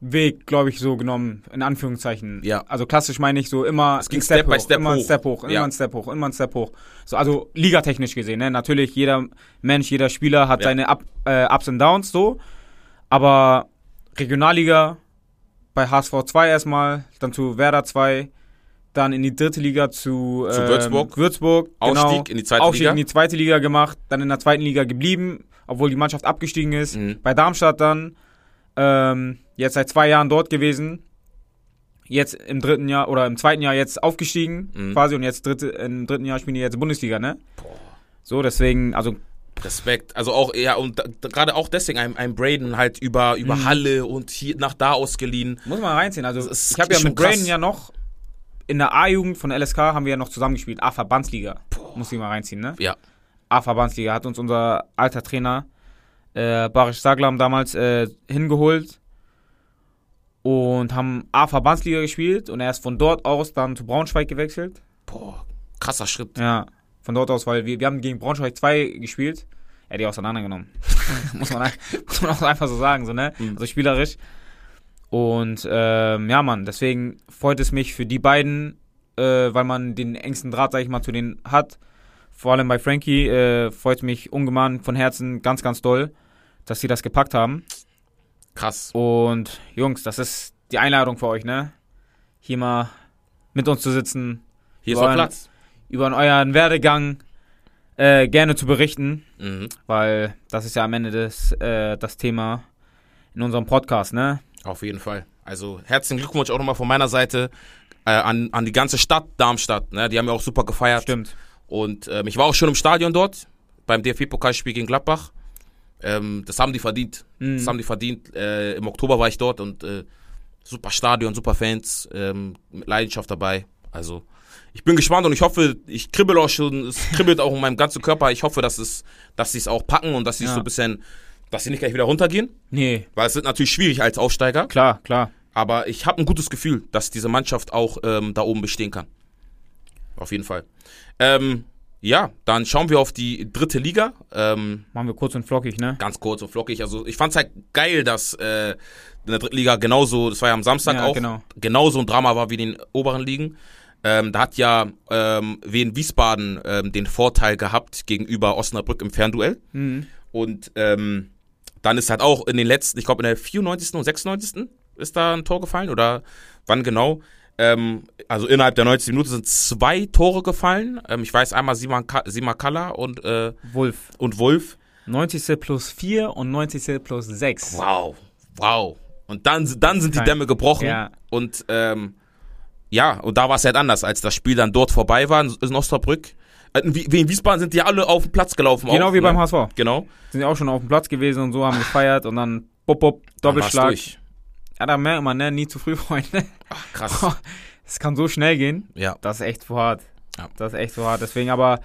Weg, glaube ich, so genommen, in Anführungszeichen. Ja. Also klassisch meine ich so immer Es ging ein Step by hoch, Step immer ein hoch. Step hoch, immer Ja. ein Step hoch, immer ein Step hoch. So, also ligatechnisch gesehen, ne? Natürlich, jeder Mensch, jeder Spieler hat Ja. seine Up, äh, Ups und Downs so. Aber Regionalliga bei HSV 2 erstmal, dann zu Werder 2, dann in die dritte Liga zu, Zu ähm, Würzburg. Würzburg Ausstieg genau. in die zweite Aufstieg Liga. in die zweite Liga gemacht, dann in der zweiten Liga geblieben, obwohl die Mannschaft abgestiegen ist. Mhm. Bei Darmstadt dann, ähm, jetzt seit zwei Jahren dort gewesen. Jetzt im dritten Jahr oder im zweiten Jahr jetzt aufgestiegen Mhm. quasi und jetzt dritte, im dritten Jahr spielen die jetzt Bundesliga, ne? So, deswegen, also Respekt. Also auch, ja, und gerade auch deswegen ein, ein Braden halt über, über Mhm. Halle und hier nach da ausgeliehen. muss man reinziehen. Also ich habe ja mit Braden krass. ja noch in der A-Jugend von LSK haben wir ja noch zusammengespielt. A-Verbandsliga. Muss ich mal reinziehen, ne? Ja. A-Verbandsliga hat uns unser alter Trainer äh, Barisch Saglam damals äh, hingeholt und haben A-Verbandsliga gespielt und er ist von dort aus dann zu Braunschweig gewechselt. Boah, krasser Schritt. Ja, von dort aus, weil wir, wir haben gegen Braunschweig 2 gespielt. Er hat die auseinandergenommen. muss, man, muss man auch einfach so sagen, so, ne? Mhm. Also spielerisch. Und ähm, ja, Mann, deswegen freut es mich für die beiden, äh, weil man den engsten Draht, sag ich mal, zu denen hat. Vor allem bei Frankie äh, freut es mich ungemein von Herzen ganz, ganz doll, dass sie das gepackt haben. Krass. Und Jungs, das ist die Einladung für euch, ne? hier mal mit uns zu sitzen. Hier ist einen- Platz. Über euren Werdegang äh, gerne zu berichten, Mhm. weil das ist ja am Ende des, äh, das Thema in unserem Podcast, ne? Auf jeden Fall. Also herzlichen Glückwunsch auch nochmal von meiner Seite äh, an, an die ganze Stadt Darmstadt. Ne? Die haben ja auch super gefeiert. Stimmt. Und ähm, ich war auch schon im Stadion dort, beim DFB-Pokalspiel gegen Gladbach. Ähm, das haben die verdient. Mhm. Das haben die verdient. Äh, Im Oktober war ich dort und äh, super Stadion, super Fans, ähm, mit Leidenschaft dabei. Also ich bin gespannt und ich hoffe, ich kribbel auch schon, es kribbelt auch in meinem ganzen Körper. Ich hoffe, dass es, dass sie es auch packen und dass sie es Ja. so ein bisschen, dass sie nicht gleich wieder runtergehen. Nee, Weil es wird natürlich schwierig als Aufsteiger. klar, klar. Aber ich habe ein gutes Gefühl, dass diese Mannschaft auch ähm, da oben bestehen kann. Auf jeden Fall. Ähm, ja, dann schauen wir auf die dritte Liga. Ähm, Machen wir kurz und flockig, ne? ganz kurz und flockig. Also ich fand's halt geil, dass äh, in der dritten Liga genauso, das war ja am Samstag Ja, auch, genau. genauso ein Drama war wie in den oberen Ligen. Ähm, da hat ja ähm, Wien Wiesbaden ähm, den Vorteil gehabt gegenüber Osnabrück im Fernduell. Mhm. Und ähm, dann ist halt auch in den letzten, ich glaube in der 94. und 96. ist da ein Tor gefallen oder wann genau? Ähm, also innerhalb der 90 Minuten sind zwei Tore gefallen. Ähm, ich weiß einmal Kalla und, äh, Wolf. und Wolf. 90. plus 4 und 90. plus 6. Wow, wow. Und dann, dann sind die Dämme gebrochen. Ja. Und ähm, ja, und da war es halt anders, als das Spiel dann dort vorbei war in Osnabrück. Äh, In Wi- in Wiesbaden sind die alle auf den Platz gelaufen. Genau auch, wie ne? beim HSV. Genau. Sind ja auch schon auf dem Platz gewesen und so, haben gefeiert und dann bop, bop, Doppelschlag. Ja, da merkt man, ne? Nie zu früh, Freunde. Ach, krass. Es kann so schnell gehen. ja. Das ist echt zu hart. Ja. Das ist echt zu hart. Deswegen aber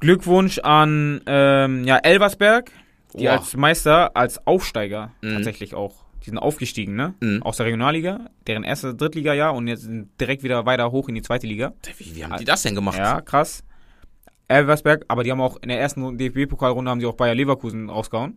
Glückwunsch an ähm, ja, Elversberg, die Boah. als Meister, als Aufsteiger Mhm. tatsächlich auch. Die sind aufgestiegen, ne? Mhm. Aus der Regionalliga, deren erste Drittliga-Jahr und jetzt sind direkt wieder weiter hoch in die zweite Liga. Wie, wie haben die das denn gemacht? Ja, krass. Elversberg, aber die haben auch in der ersten DFB-Pokalrunde haben sie auch Bayer Leverkusen rausgehauen.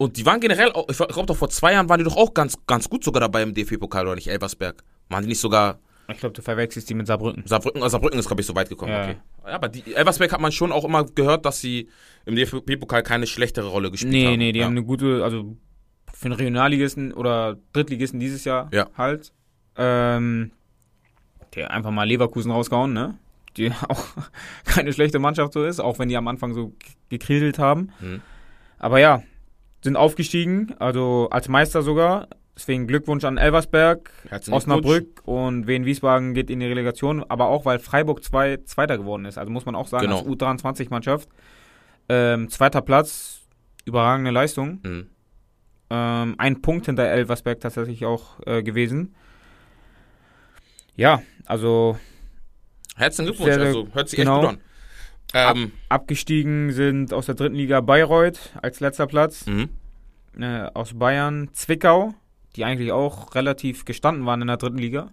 Und die waren generell, auch- ich glaube doch vor zwei Jahren waren die doch auch ganz, ganz gut sogar dabei im DFB-Pokal, oder nicht? Elversberg. Waren die nicht sogar Ich glaube, du verwechselst die mit Saarbrücken. Saarbrücken? Also Saarbrücken ist, glaube ich, so weit gekommen. Ja. Okay. Ja, aber die, Elversberg hat man schon auch immer gehört, dass sie im DFB-Pokal keine schlechtere Rolle gespielt Nee, haben. nee, die ja. haben eine gute, also für einen Regionalligisten oder Drittligisten dieses Jahr Ja. halt. Ähm, der einfach mal Leverkusen rausgehauen, ne? Die auch keine schlechte Mannschaft so ist, auch wenn die am Anfang so g- gekriselt haben. Mhm. Aber ja, sind aufgestiegen, also als Meister sogar. Deswegen Glückwunsch an Elversberg, Herzlichen Osnabrück und Wien Wiesbaden geht in die Relegation, aber auch weil Freiburg 2 Zweiter geworden ist. Also muss man auch sagen, Genau. als U23-Mannschaft. Ähm, zweiter Platz, überragende Leistung. Mhm. Ähm, ein Punkt hinter Elversberg tatsächlich auch äh, gewesen. Ja, also Herzlichen Glückwunsch, sehr- also hört sich genau. echt gut an. Ähm, abgestiegen sind aus der dritten Liga Bayreuth als letzter Platz. mhm. Äh, aus Bayern Zwickau, die eigentlich auch relativ gestanden waren in der dritten Liga,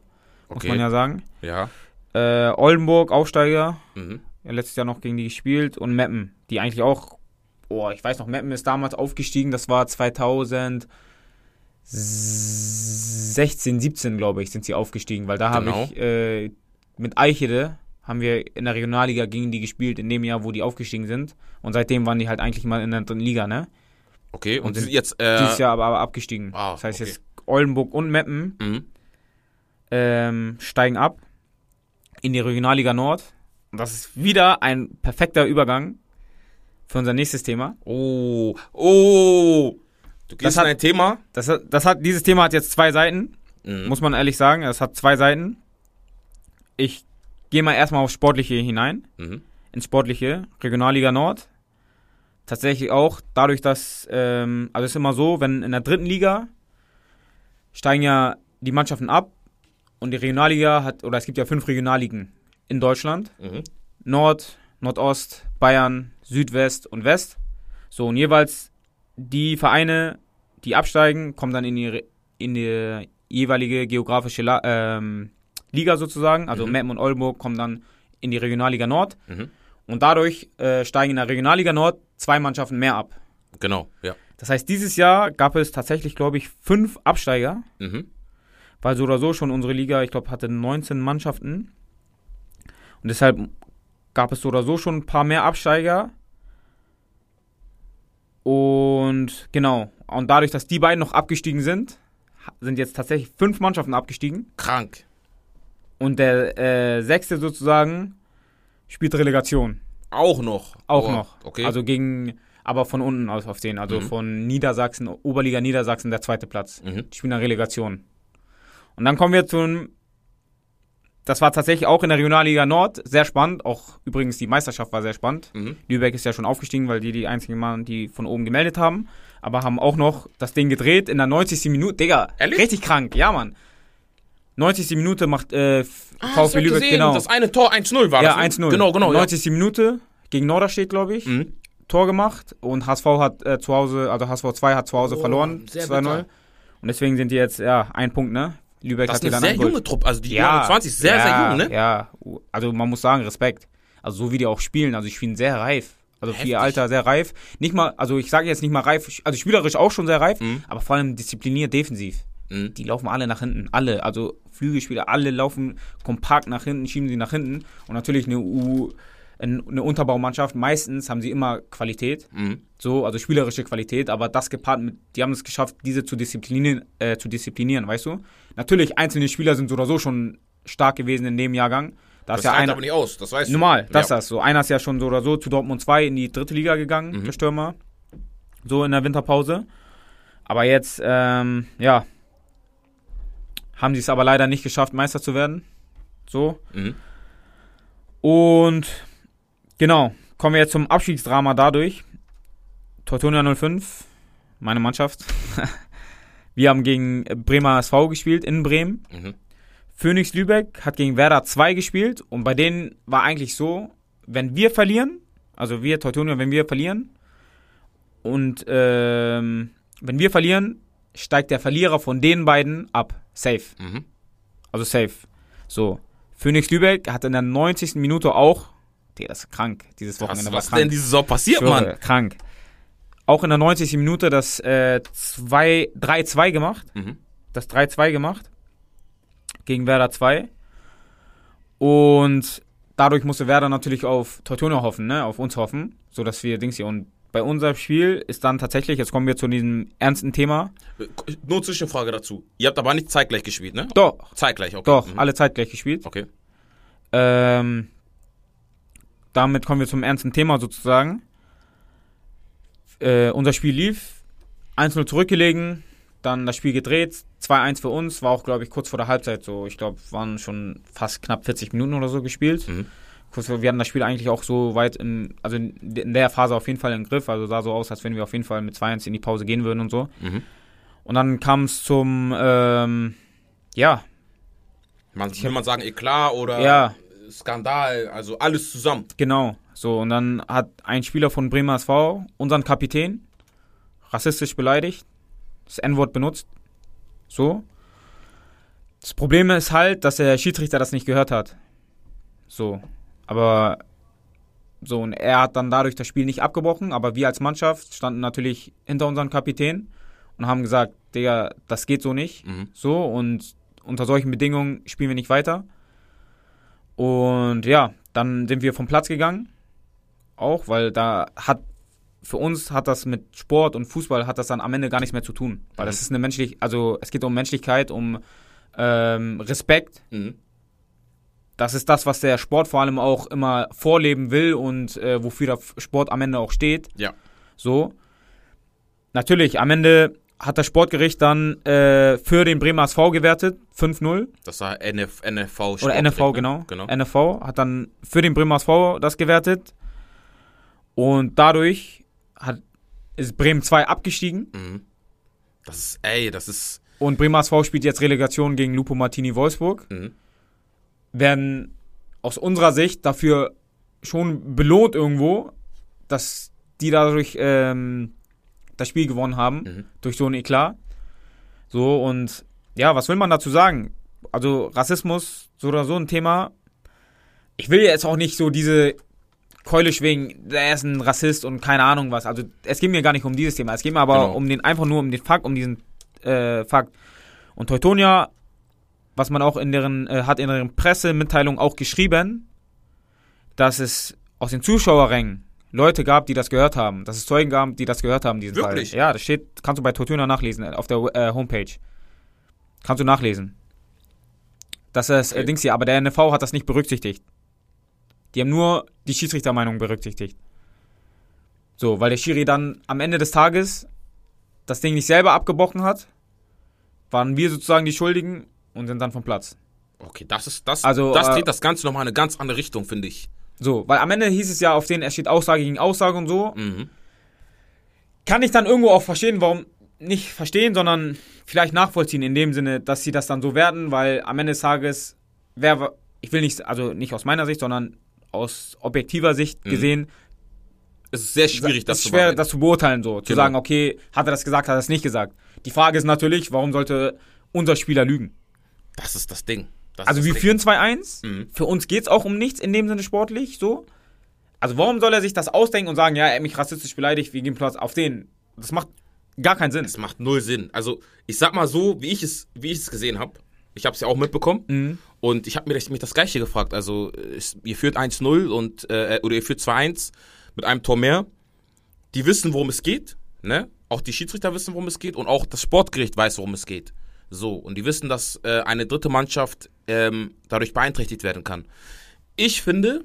muss Okay. man ja sagen. Ja. Äh, Oldenburg, Aufsteiger, Mhm. ja, letztes Jahr noch gegen die gespielt. Und Meppen, die eigentlich auch, oh, ich weiß noch, Meppen ist damals aufgestiegen, das war 2016, 17, glaube ich, sind sie aufgestiegen, weil da habe Genau. ich äh, mit Eichede haben wir in der Regionalliga gegen die gespielt, in dem Jahr, wo die aufgestiegen sind. Und seitdem waren die halt eigentlich mal in der dritten Liga, ne? Okay, und, Und sind jetzt. Äh, Dieses Jahr aber, aber abgestiegen. Ah, das heißt okay. jetzt Oldenburg und Meppen Mhm. ähm, steigen ab in die Regionalliga Nord. Und das ist wieder ein perfekter Übergang für unser nächstes Thema. Oh, oh. Du Das gehst hat- in ein Thema. Das, hat- das hat, dieses Thema hat jetzt zwei Seiten, Mhm. muss man ehrlich sagen. Es hat zwei Seiten. Ich gehe mal erstmal aufs Sportliche hinein, Mhm. ins Sportliche, Regionalliga Nord. Tatsächlich auch dadurch, dass, ähm, also es ist immer so, wenn in der dritten Liga steigen ja die Mannschaften ab und die Regionalliga hat, oder es gibt ja fünf Regionalligen in Deutschland. Mhm. Nord, Nordost, Bayern, Südwest und West. So, und jeweils die Vereine, die absteigen, kommen dann in die, in die jeweilige geografische ähm, Liga sozusagen. Also Mhm. Meppen und Oldenburg kommen dann in die Regionalliga Nord. Mhm. Und dadurch äh, steigen in der Regionalliga Nord zwei Mannschaften mehr ab. Genau, ja. Das heißt, dieses Jahr gab es tatsächlich, glaube ich, fünf Absteiger, Mhm. weil so oder so schon unsere Liga, ich glaube, hatte 19 Mannschaften. Und deshalb gab es so oder so schon ein paar mehr Absteiger. Und genau, und dadurch, dass die beiden noch abgestiegen sind, sind jetzt tatsächlich fünf Mannschaften abgestiegen. Krank. Und der äh, sechste sozusagen spielt Relegation. Auch noch. Auch Oh, noch. Okay. Also gegen, aber von unten aus auf den. Also Mhm. von Niedersachsen, Oberliga Niedersachsen, der zweite Platz. mhm. Die spielen eine Relegation. Und dann kommen wir zu einem, das war tatsächlich auch in der Regionalliga Nord sehr spannend. Auch übrigens die Meisterschaft war sehr spannend. Mhm. Lübeck ist ja schon aufgestiegen, weil die die einzigen waren, die von oben gemeldet haben. Aber haben auch noch das Ding gedreht in der 90. Minute. Digga, Ehrlich? richtig krank. Ja, Mann. 90. Minute macht äh, Ah, VfB Lübeck, gesehen, genau. Das eine Tor 1-0 war ja, das. ne? 1-0. Genau, genau. Ja. 90. Minute gegen Norderstedt, glaube ich. Mhm. Tor gemacht und HSV hat äh, zu Hause, also HSV 2 hat zu Hause Oh, verloren, sehr 2-0. bitter. Und deswegen sind die jetzt, ja, ein Punkt, ne? Lübeck Das hat ist eine sehr junge Truppe. Also die ja, 29 ist sehr, ja, sehr jung, ne? Ja, also man muss sagen, Respekt. Also so wie die auch spielen, also ich spielen sehr reif. Also für Heftig. ihr Alter sehr reif. Nicht mal, also ich sage jetzt nicht mal reif, also spielerisch auch schon sehr reif, Mhm. aber vor allem diszipliniert defensiv. Mhm. Die laufen alle nach hinten, alle. Also Flügelspieler, alle laufen kompakt nach hinten, schieben sie nach hinten. Und natürlich eine U, eine Unterbaumannschaft, meistens haben sie immer Qualität. Mhm. So, also spielerische Qualität, aber das gepaart mit, die haben es geschafft, diese zu disziplinieren, äh, zu disziplinieren, weißt du? Natürlich, einzelne Spieler sind so oder so schon stark gewesen in dem Jahrgang. Da Das ist ja einer, aber nicht aus, das weißt normal, du. das ist ja. das so. Einer ist ja schon so oder so zu Dortmund 2 in die dritte Liga gegangen, Mhm. der Stürmer. So in der Winterpause. Aber jetzt, ähm, ja, haben sie es aber leider nicht geschafft, Meister zu werden. So. Mhm. Und genau, kommen wir jetzt zum Abstiegsdrama dadurch. Teutonia 05, meine Mannschaft. Wir haben gegen Bremer SV gespielt in Bremen. Mhm. Phoenix Lübeck hat gegen Werder 2 gespielt und bei denen war eigentlich so, wenn wir verlieren, also wir Teutonia, wenn wir verlieren und ähm, wenn wir verlieren, steigt der Verlierer von den beiden ab. Safe. Mhm. Also safe. So. Phoenix Lübeck hat in der 90. Minute auch. Das ist krank. Dieses Was, Wochenende war was krank. denn diese Saison passiert, Mann? Krank. Auch in der 90. Minute das äh, 2 3-2 gemacht. Mhm. Das 3-2 gemacht. Gegen Werder 2. Und dadurch musste Werder natürlich auf Teutonia hoffen, ne? Auf uns hoffen. So dass wir Dings hier. Und bei unserem Spiel ist dann tatsächlich, jetzt kommen wir zu diesem ernsten Thema. Nur Zwischenfrage dazu. Ihr habt aber nicht zeitgleich gespielt, ne? Doch, Zeitgleich, okay. doch, Mhm. alle zeitgleich gespielt. Okay. Ähm, damit kommen wir zum ernsten Thema sozusagen. Äh, unser Spiel lief, 1-0 zurückgelegen, dann das Spiel gedreht, 2-1 für uns, war auch, glaube ich, kurz vor der Halbzeit so. Ich glaube, waren schon fast knapp 40 Minuten oder so gespielt. Mhm. Wir hatten das Spiel eigentlich auch so weit, in, also in in der Phase auf jeden Fall im Griff, also sah so aus, als wenn wir auf jeden Fall mit 2-1 in die Pause gehen würden und so. Mhm. Und dann kam es zum, ähm, ja, Man, will man sagen Eklat oder Ja. Skandal, also alles zusammen. Genau. So, und dann hat ein Spieler von Bremer SV unseren Kapitän rassistisch beleidigt, das N-Wort benutzt. So. Das Problem ist halt, dass der Schiedsrichter das nicht gehört hat. So. Aber so, und er hat dann dadurch das Spiel nicht abgebrochen, aber wir als Mannschaft standen natürlich hinter unserem Kapitän und haben gesagt, Digga, das geht so nicht. Mhm. So, und unter solchen Bedingungen spielen wir nicht weiter. Und ja, dann sind wir vom Platz gegangen. Auch, weil da hat, für uns hat das mit Sport und Fußball hat das dann am Ende gar nichts mehr zu tun. Weil Mhm. das ist eine menschlich, also es geht um Menschlichkeit, um ähm, Respekt. Mhm. Das ist das, was der Sport vor allem auch immer vorleben will und äh, wofür der Sport am Ende auch steht. Ja. So. Natürlich, am Ende hat das Sportgericht dann äh, für den Bremer SV gewertet, 5-0. Das war NF, NFV Oder Sportgericht, NFV, ne? genau. genau. NFV hat dann für den Bremer SV das gewertet. Und dadurch hat, ist Bremen 2 abgestiegen. Mhm. Das ist, ey, das ist. Und Bremer SV spielt jetzt Relegation gegen Lupo Martini Wolfsburg. Mhm. Werden aus unserer Sicht dafür schon belohnt irgendwo, dass die dadurch ähm, das Spiel gewonnen haben. Mhm. Durch so ein Eklat. So, und ja, was will man dazu sagen? Also Rassismus, so oder so ein Thema. Ich will jetzt auch nicht so diese Keule schwingen, der ist ein Rassist und keine Ahnung was. Also es geht mir gar nicht um dieses Thema. Es geht mir aber Genau. um den, einfach nur um den Fakt, um diesen äh, Fakt. Und Teutonia, was man auch in deren, äh, hat in deren Pressemitteilung auch geschrieben, dass es aus den Zuschauerrängen Leute gab, die das gehört haben. Dass es Zeugen gab, die das gehört haben, diesen Wirklich? Fall. Ja, das steht, kannst du bei Teutonia nachlesen, äh, auf der äh, Homepage. Kannst du nachlesen. dass er es Okay. äh, Dings hier, aber der NV hat das nicht berücksichtigt. Die haben nur die Schiedsrichtermeinung berücksichtigt. So, weil der Schiri dann am Ende des Tages das Ding nicht selber abgebrochen hat, waren wir sozusagen die Schuldigen und sind dann vom Platz. Okay, das ist das. Also, das äh, dreht das Ganze nochmal in eine ganz andere Richtung, finde ich. So, weil am Ende hieß es ja auf denen, es steht Aussage gegen Aussage und so. Mhm. Kann ich dann irgendwo auch verstehen, warum nicht verstehen, sondern vielleicht nachvollziehen in dem Sinne, dass sie das dann so werden, weil am Ende des Tages, wer, ich will nicht, also nicht aus meiner Sicht, sondern aus objektiver Sicht Mhm. gesehen, Es ist sehr schwierig, das ist zu schwer, bearbeiten. das zu beurteilen, so. Zu Genau. sagen, okay, hat er das gesagt, hat er das nicht gesagt. Die Frage ist natürlich, warum sollte unser Spieler lügen? Das ist das Ding. Das Also ist wir das führen 2-1. Mhm. Für uns geht's auch um nichts in dem Sinne sportlich, so. Also warum soll er sich das ausdenken und sagen, ja, er hat mich rassistisch beleidigt, wir geben Platz auf den? Das macht gar keinen Sinn. Es macht null Sinn. Also, ich sag mal so, wie ich es, wie ich es gesehen habe. Ich habe es ja auch mitbekommen. Mhm. Und ich habe mir, das- mich das Gleiche gefragt. Also, es, ihr führt 1-0 und, äh, oder ihr führt 2-1 mit einem Tor mehr. Die wissen, worum es geht. Ne? Auch die Schiedsrichter wissen, worum es geht. Und auch das Sportgericht weiß, worum es geht. So. Und die wissen, dass äh, eine dritte Mannschaft ähm, dadurch beeinträchtigt werden kann. Ich finde,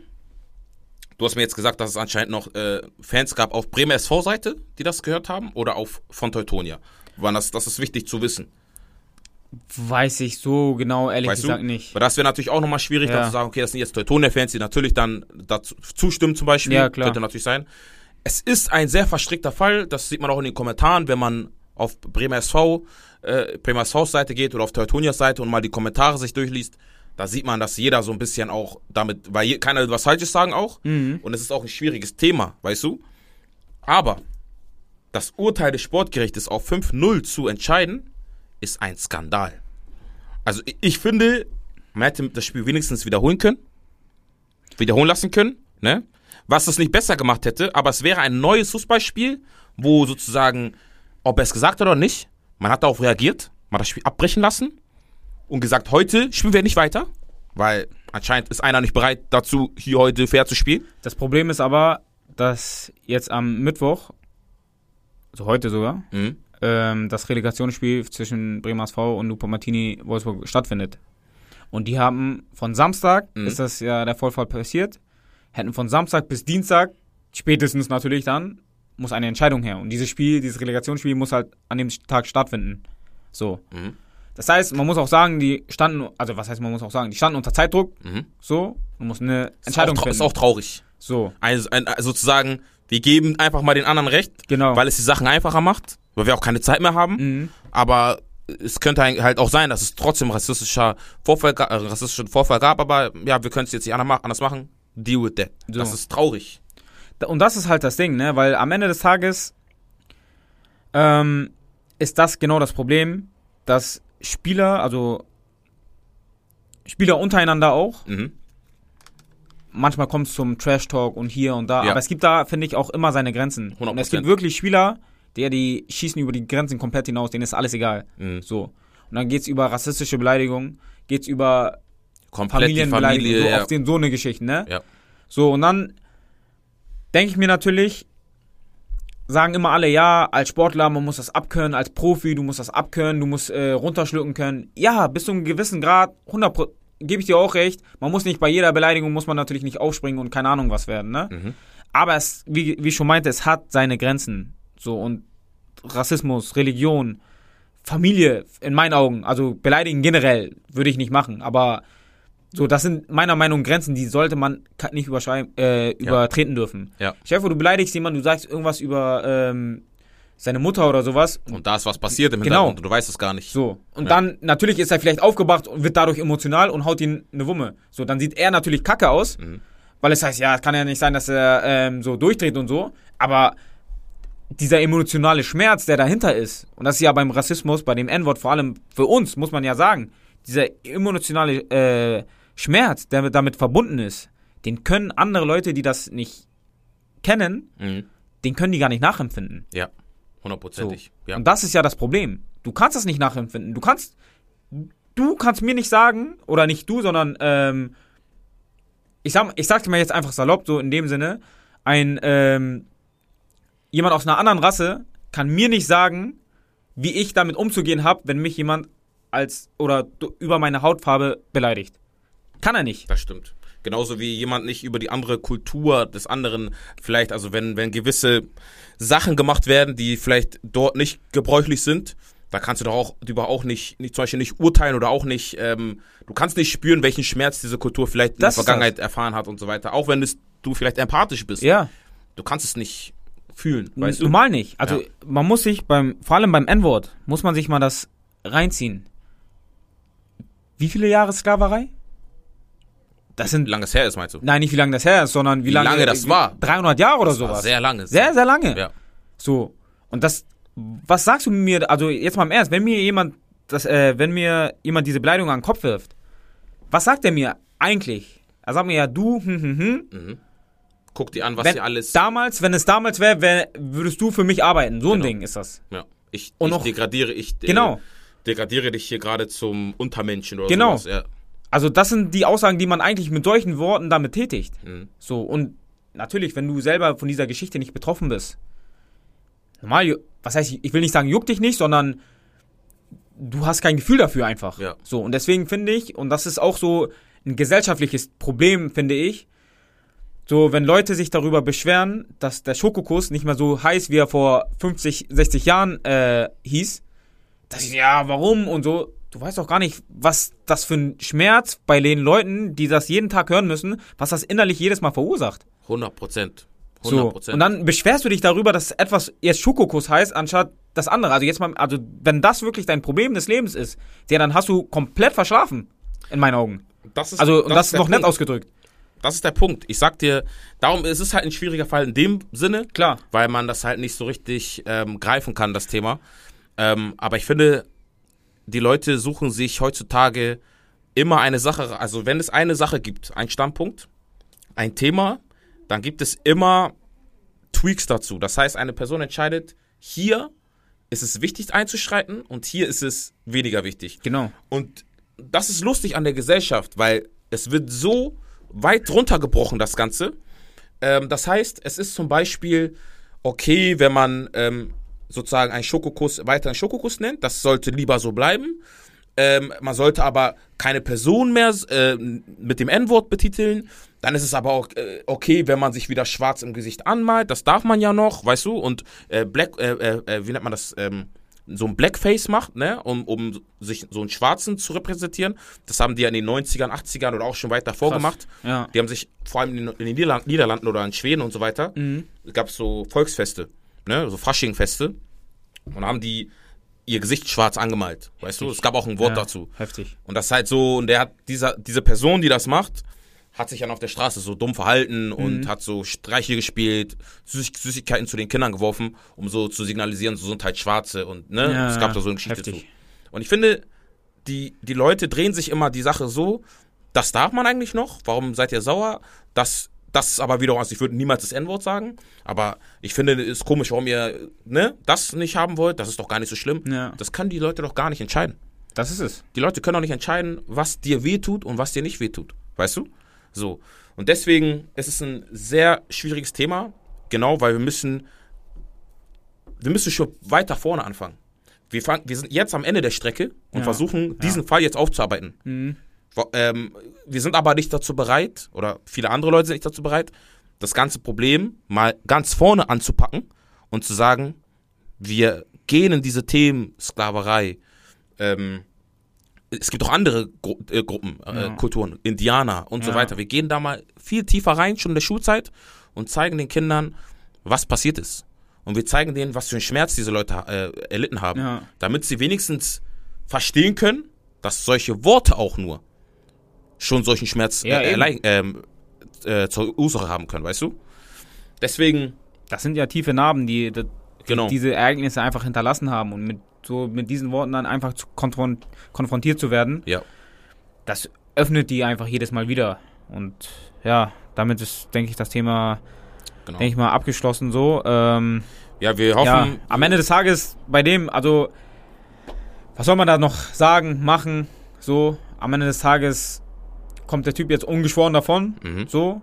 du hast mir jetzt gesagt, dass es anscheinend noch äh, Fans gab auf Bremer SV-Seite, die das gehört haben, oder auf von Teutonia. Wann das, das ist wichtig zu wissen. Weiß ich so genau, ehrlich Weißt gesagt du? nicht. Weil das wäre natürlich auch nochmal schwierig, Ja. da zu sagen, okay, das sind jetzt Teutonia-Fans, die natürlich dann dazu zustimmen zum Beispiel. Ja, klar. Könnte natürlich sein. Es ist ein sehr verstrickter Fall, das sieht man auch in den Kommentaren, wenn man auf Bremer SV, äh, Bremer SV Seite geht oder auf Teutonias Seite und mal die Kommentare sich durchliest, da sieht man, dass jeder so ein bisschen auch damit, weil keiner will was Falsches sagen auch. Mhm. Und es ist auch ein schwieriges Thema, weißt du? Aber das Urteil des Sportgerichtes auf 5-0 zu entscheiden, ist ein Skandal. Also ich, ich finde, man hätte das Spiel wenigstens wiederholen können, wiederholen lassen können, ne? Was es nicht besser gemacht hätte, aber es wäre ein neues Fußballspiel, wo sozusagen, ob er es gesagt hat oder nicht, man hat darauf reagiert, man hat das Spiel abbrechen lassen und gesagt, heute spielen wir nicht weiter, weil anscheinend ist einer nicht bereit dazu, hier heute fair zu spielen. Das Problem ist aber, dass jetzt am Mittwoch, also heute sogar, Mhm. ähm, das Relegationsspiel zwischen Bremer SV und Lupo Martini Wolfsburg stattfindet. Und die haben von Samstag, Mhm. ist das ja der Vorfall passiert, hätten von Samstag bis Dienstag, spätestens natürlich dann, muss eine Entscheidung her. Und dieses Spiel, dieses Relegationsspiel muss halt an dem Tag stattfinden. So. Mhm. Das heißt, man muss auch sagen, die standen, also was heißt, man muss auch sagen, die standen unter Zeitdruck, Mhm. so, und mussten eine Ist Entscheidung trau- finden. ist auch traurig. so, Ein, ein, sozusagen, wir geben einfach mal den anderen recht, genau. weil es die Sachen einfacher macht, weil wir auch keine Zeit mehr haben. mhm. Aber es könnte halt auch sein, dass es trotzdem rassistischer Vorfall, äh, rassistischen Vorfall gab, aber ja, wir können es jetzt nicht anders machen. Deal with that. So. Das ist traurig. Und das ist halt das Ding, ne? Weil am Ende des Tages ähm, ist das genau das Problem, dass Spieler, also Spieler untereinander auch, Mhm. manchmal kommt es zum Trash-Talk und hier und da, Ja. aber es gibt da, finde ich, auch immer seine Grenzen. 100%. Und es gibt wirklich Spieler, der die schießen über die Grenzen komplett hinaus, denen ist alles egal. Mhm. So. Und dann geht's über rassistische Beleidigungen, geht's über Komplett die Familienbeleidigung, Familie. so ja. auf den so eine Geschichten, ne? Ja. So, und dann denke ich mir natürlich, sagen immer alle, ja, als Sportler, man muss das abkönnen, als Profi, du musst das abkönnen, du musst äh, runterschlucken können. Ja, bis zu einem gewissen Grad, 100 Pro- gebe ich dir auch recht, man muss nicht bei jeder Beleidigung, muss man natürlich nicht aufspringen und keine Ahnung was werden, ne? Mhm. Aber es, wie, wie ich schon meinte, es hat seine Grenzen. So, und Rassismus, Religion, Familie, in meinen Augen, also beleidigen generell, würde ich nicht machen, aber so, das sind meiner Meinung nach Grenzen, die sollte man nicht äh, übertreten dürfen. Ja. Dir vor, du beleidigst jemanden, du sagst irgendwas über ähm, seine Mutter oder sowas. Und da ist was passiert im Genau. Hintergrund und du weißt es gar nicht. So. Und Ja. dann, natürlich ist er vielleicht aufgebracht und wird dadurch emotional und haut ihn eine Wumme. So, dann sieht er natürlich kacke aus, Mhm. weil es heißt, ja, es kann ja nicht sein, dass er ähm, so durchdreht und so. Aber dieser emotionale Schmerz, der dahinter ist, und das ist ja beim Rassismus, bei dem N-Wort vor allem für uns, muss man ja sagen, dieser emotionale äh, Schmerz, der damit verbunden ist, den können andere Leute, die das nicht kennen, Mhm. den können die gar nicht nachempfinden. Ja. Hundertprozentig. Ja. Und das ist ja das Problem. Du kannst das nicht nachempfinden. Du kannst, du kannst mir nicht sagen, oder nicht du, sondern, ähm, ich sag, ich sagte mir jetzt einfach salopp, so in dem Sinne, ein, ähm, jemand aus einer anderen Rasse kann mir nicht sagen, wie ich damit umzugehen habe, wenn mich jemand als oder über meine Hautfarbe beleidigt. Kann er nicht. Das stimmt. Genauso wie jemand nicht über die andere Kultur des anderen vielleicht, also wenn, wenn gewisse Sachen gemacht werden, die vielleicht dort nicht gebräuchlich sind, da kannst du doch auch über auch nicht, nicht zum Beispiel nicht urteilen oder auch nicht, ähm, du kannst nicht spüren, welchen Schmerz diese Kultur vielleicht in Das der Vergangenheit erfahren hat und so weiter. Auch wenn es, du vielleicht empathisch bist. Ja. Du kannst es nicht fühlen, weißt du? Normal nicht. Also Ja. man muss sich beim, vor allem beim N-Wort, muss man sich mal das reinziehen. Wie viele Jahre Sklaverei? Das sind, Wie lange es her ist, meinst du? nein, nicht wie lange das her ist, sondern wie, Wie lange das war. 300 Jahre oder Das war sowas. Sehr lange. sehr, sehr lange. Ja. So. Und das, was sagst du mir, also jetzt mal im Ernst, wenn mir jemand, das, äh, wenn mir jemand diese Beleidigung an den Kopf wirft, was sagt er mir eigentlich? Er sagt mir ja, du, hm, hm, hm. Mhm. Guck dir an, was Wenn, hier alles. damals, wenn es damals wäre, wär, würdest du für mich arbeiten. So ein Genau. Ding ist das. ja. Ich, Und ich noch- degradiere, ich äh, Genau. degradiere dich hier gerade zum Untermenschen oder Genau. sowas. Ja. Also das sind die Aussagen, die man eigentlich mit solchen Worten damit tätigt. Mhm. So, und natürlich, wenn du selber von dieser Geschichte nicht betroffen bist, normal, was heißt, ich will nicht sagen, juckt dich nicht, sondern du hast kein Gefühl dafür einfach. Ja. So, und deswegen finde ich, und das ist auch so ein gesellschaftliches Problem, finde ich, so, wenn Leute sich darüber beschweren, dass der Schokokuss nicht mehr so heiß, wie er vor 50, 60 Jahren äh, hieß, dass ich, ja, warum und so, du weißt doch gar nicht, was das für ein Schmerz bei den Leuten, die das jeden Tag hören müssen, was das innerlich jedes Mal verursacht. 100 Prozent. 100 So. Prozent. Und dann beschwerst du dich darüber, dass etwas jetzt Schokokuss heißt, anstatt das andere. Also jetzt mal, also wenn das wirklich dein Problem des Lebens ist, ja, dann hast du komplett verschlafen. In meinen Augen. das ist, Also, und das ist der noch nett Punkt. ausgedrückt. Das ist der Punkt. Ich sag dir, darum ist es halt ein schwieriger Fall in dem Sinne, Klar. weil man das halt nicht so richtig ähm, greifen kann, das Thema. Ähm, aber ich finde, die Leute suchen sich heutzutage immer eine Sache, also wenn es eine Sache gibt, ein Standpunkt, ein Thema, dann gibt es immer Tweaks dazu. Das heißt, eine Person entscheidet, hier ist es wichtig einzuschreiten und hier ist es weniger wichtig. Genau. Und das ist lustig an der Gesellschaft, weil es wird so weit runtergebrochen, das Ganze. Ähm, das heißt, es ist zum Beispiel okay, wenn man ähm, sozusagen einen Schokokuss weiter einen Schokokuss nennt. Das sollte lieber so bleiben. Ähm, man sollte aber keine Person mehr äh, mit dem N-Wort betiteln. Dann ist es aber auch äh, okay, wenn man sich wieder schwarz im Gesicht anmalt. Das darf man ja noch, weißt du? Und äh, Black, äh, äh, äh, wie nennt man das? Ähm, so ein Blackface macht, ne, um, um sich so einen Schwarzen zu repräsentieren. Das haben die ja in den 90ern, 80ern oder auch schon weit davor Krass. gemacht. Ja. Die haben sich vor allem in den, in den Niederland, Niederlanden oder in Schweden und so weiter, Mhm. gab es so Volksfeste, ne, so Faschingfeste. Und haben die ihr Gesicht schwarz angemalt, weißt du? Es gab auch ein Wort ja. dazu. Heftig. Und das ist halt so, und der hat, dieser, diese Person, die das macht, hat sich dann auf der Straße so dumm verhalten Mhm. und hat so Streiche gespielt, Süß Süßigkeiten zu den Kindern geworfen, um so zu signalisieren, so sind halt Schwarze und, ne? Ja, es gab da so eine Geschichte heftig. zu. Und ich finde, die, die Leute drehen sich immer die Sache so, das darf man eigentlich noch, warum seid ihr sauer? Das, das ist aber wiederum, also ich würde niemals das N-Wort sagen, aber ich finde, es ist komisch, warum ihr, ne, das nicht haben wollt, das ist doch gar nicht so schlimm. Ja. Das können die Leute doch gar nicht entscheiden. Das ist es. Die Leute können auch nicht entscheiden, was dir wehtut und was dir nicht wehtut. Weißt du? So. Und deswegen ist es ein sehr schwieriges Thema, genau, weil wir müssen, wir müssen schon weiter vorne anfangen. Wir, fang, wir sind jetzt am Ende der Strecke und Ja. versuchen, diesen Fall jetzt aufzuarbeiten. Mhm. Ähm, wir sind aber nicht dazu bereit, oder viele andere Leute sind nicht dazu bereit, das ganze Problem mal ganz vorne anzupacken und zu sagen, wir gehen in diese Themen Sklaverei. Ähm, es gibt auch andere Gru äh, Gruppen, äh, Ja. Kulturen, Indianer und so Ja. weiter. Wir gehen da mal viel tiefer rein, schon in der Schulzeit, und zeigen den Kindern, was passiert ist. Und wir zeigen denen, was für einen Schmerz diese Leute äh, erlitten haben Ja. damit sie wenigstens verstehen können, dass solche Worte auch nur schon solchen Schmerz Ja, äh, ähm, äh, zur Ursache haben können, weißt du? Deswegen, Das sind ja tiefe Narben, die, die genau, diese Ereignisse einfach hinterlassen haben und mit so mit diesen Worten dann einfach zu konfron konfrontiert zu werden, ja, das öffnet die einfach jedes Mal wieder. Und ja, damit ist, denke ich, das Thema, genau. denke ich mal, abgeschlossen so. Ähm, Ja, wir hoffen, ja, am Ende des Tages bei dem, also, was soll man da noch sagen, machen, so, am Ende des Tages kommt der Typ jetzt ungeschworen davon, mhm, so.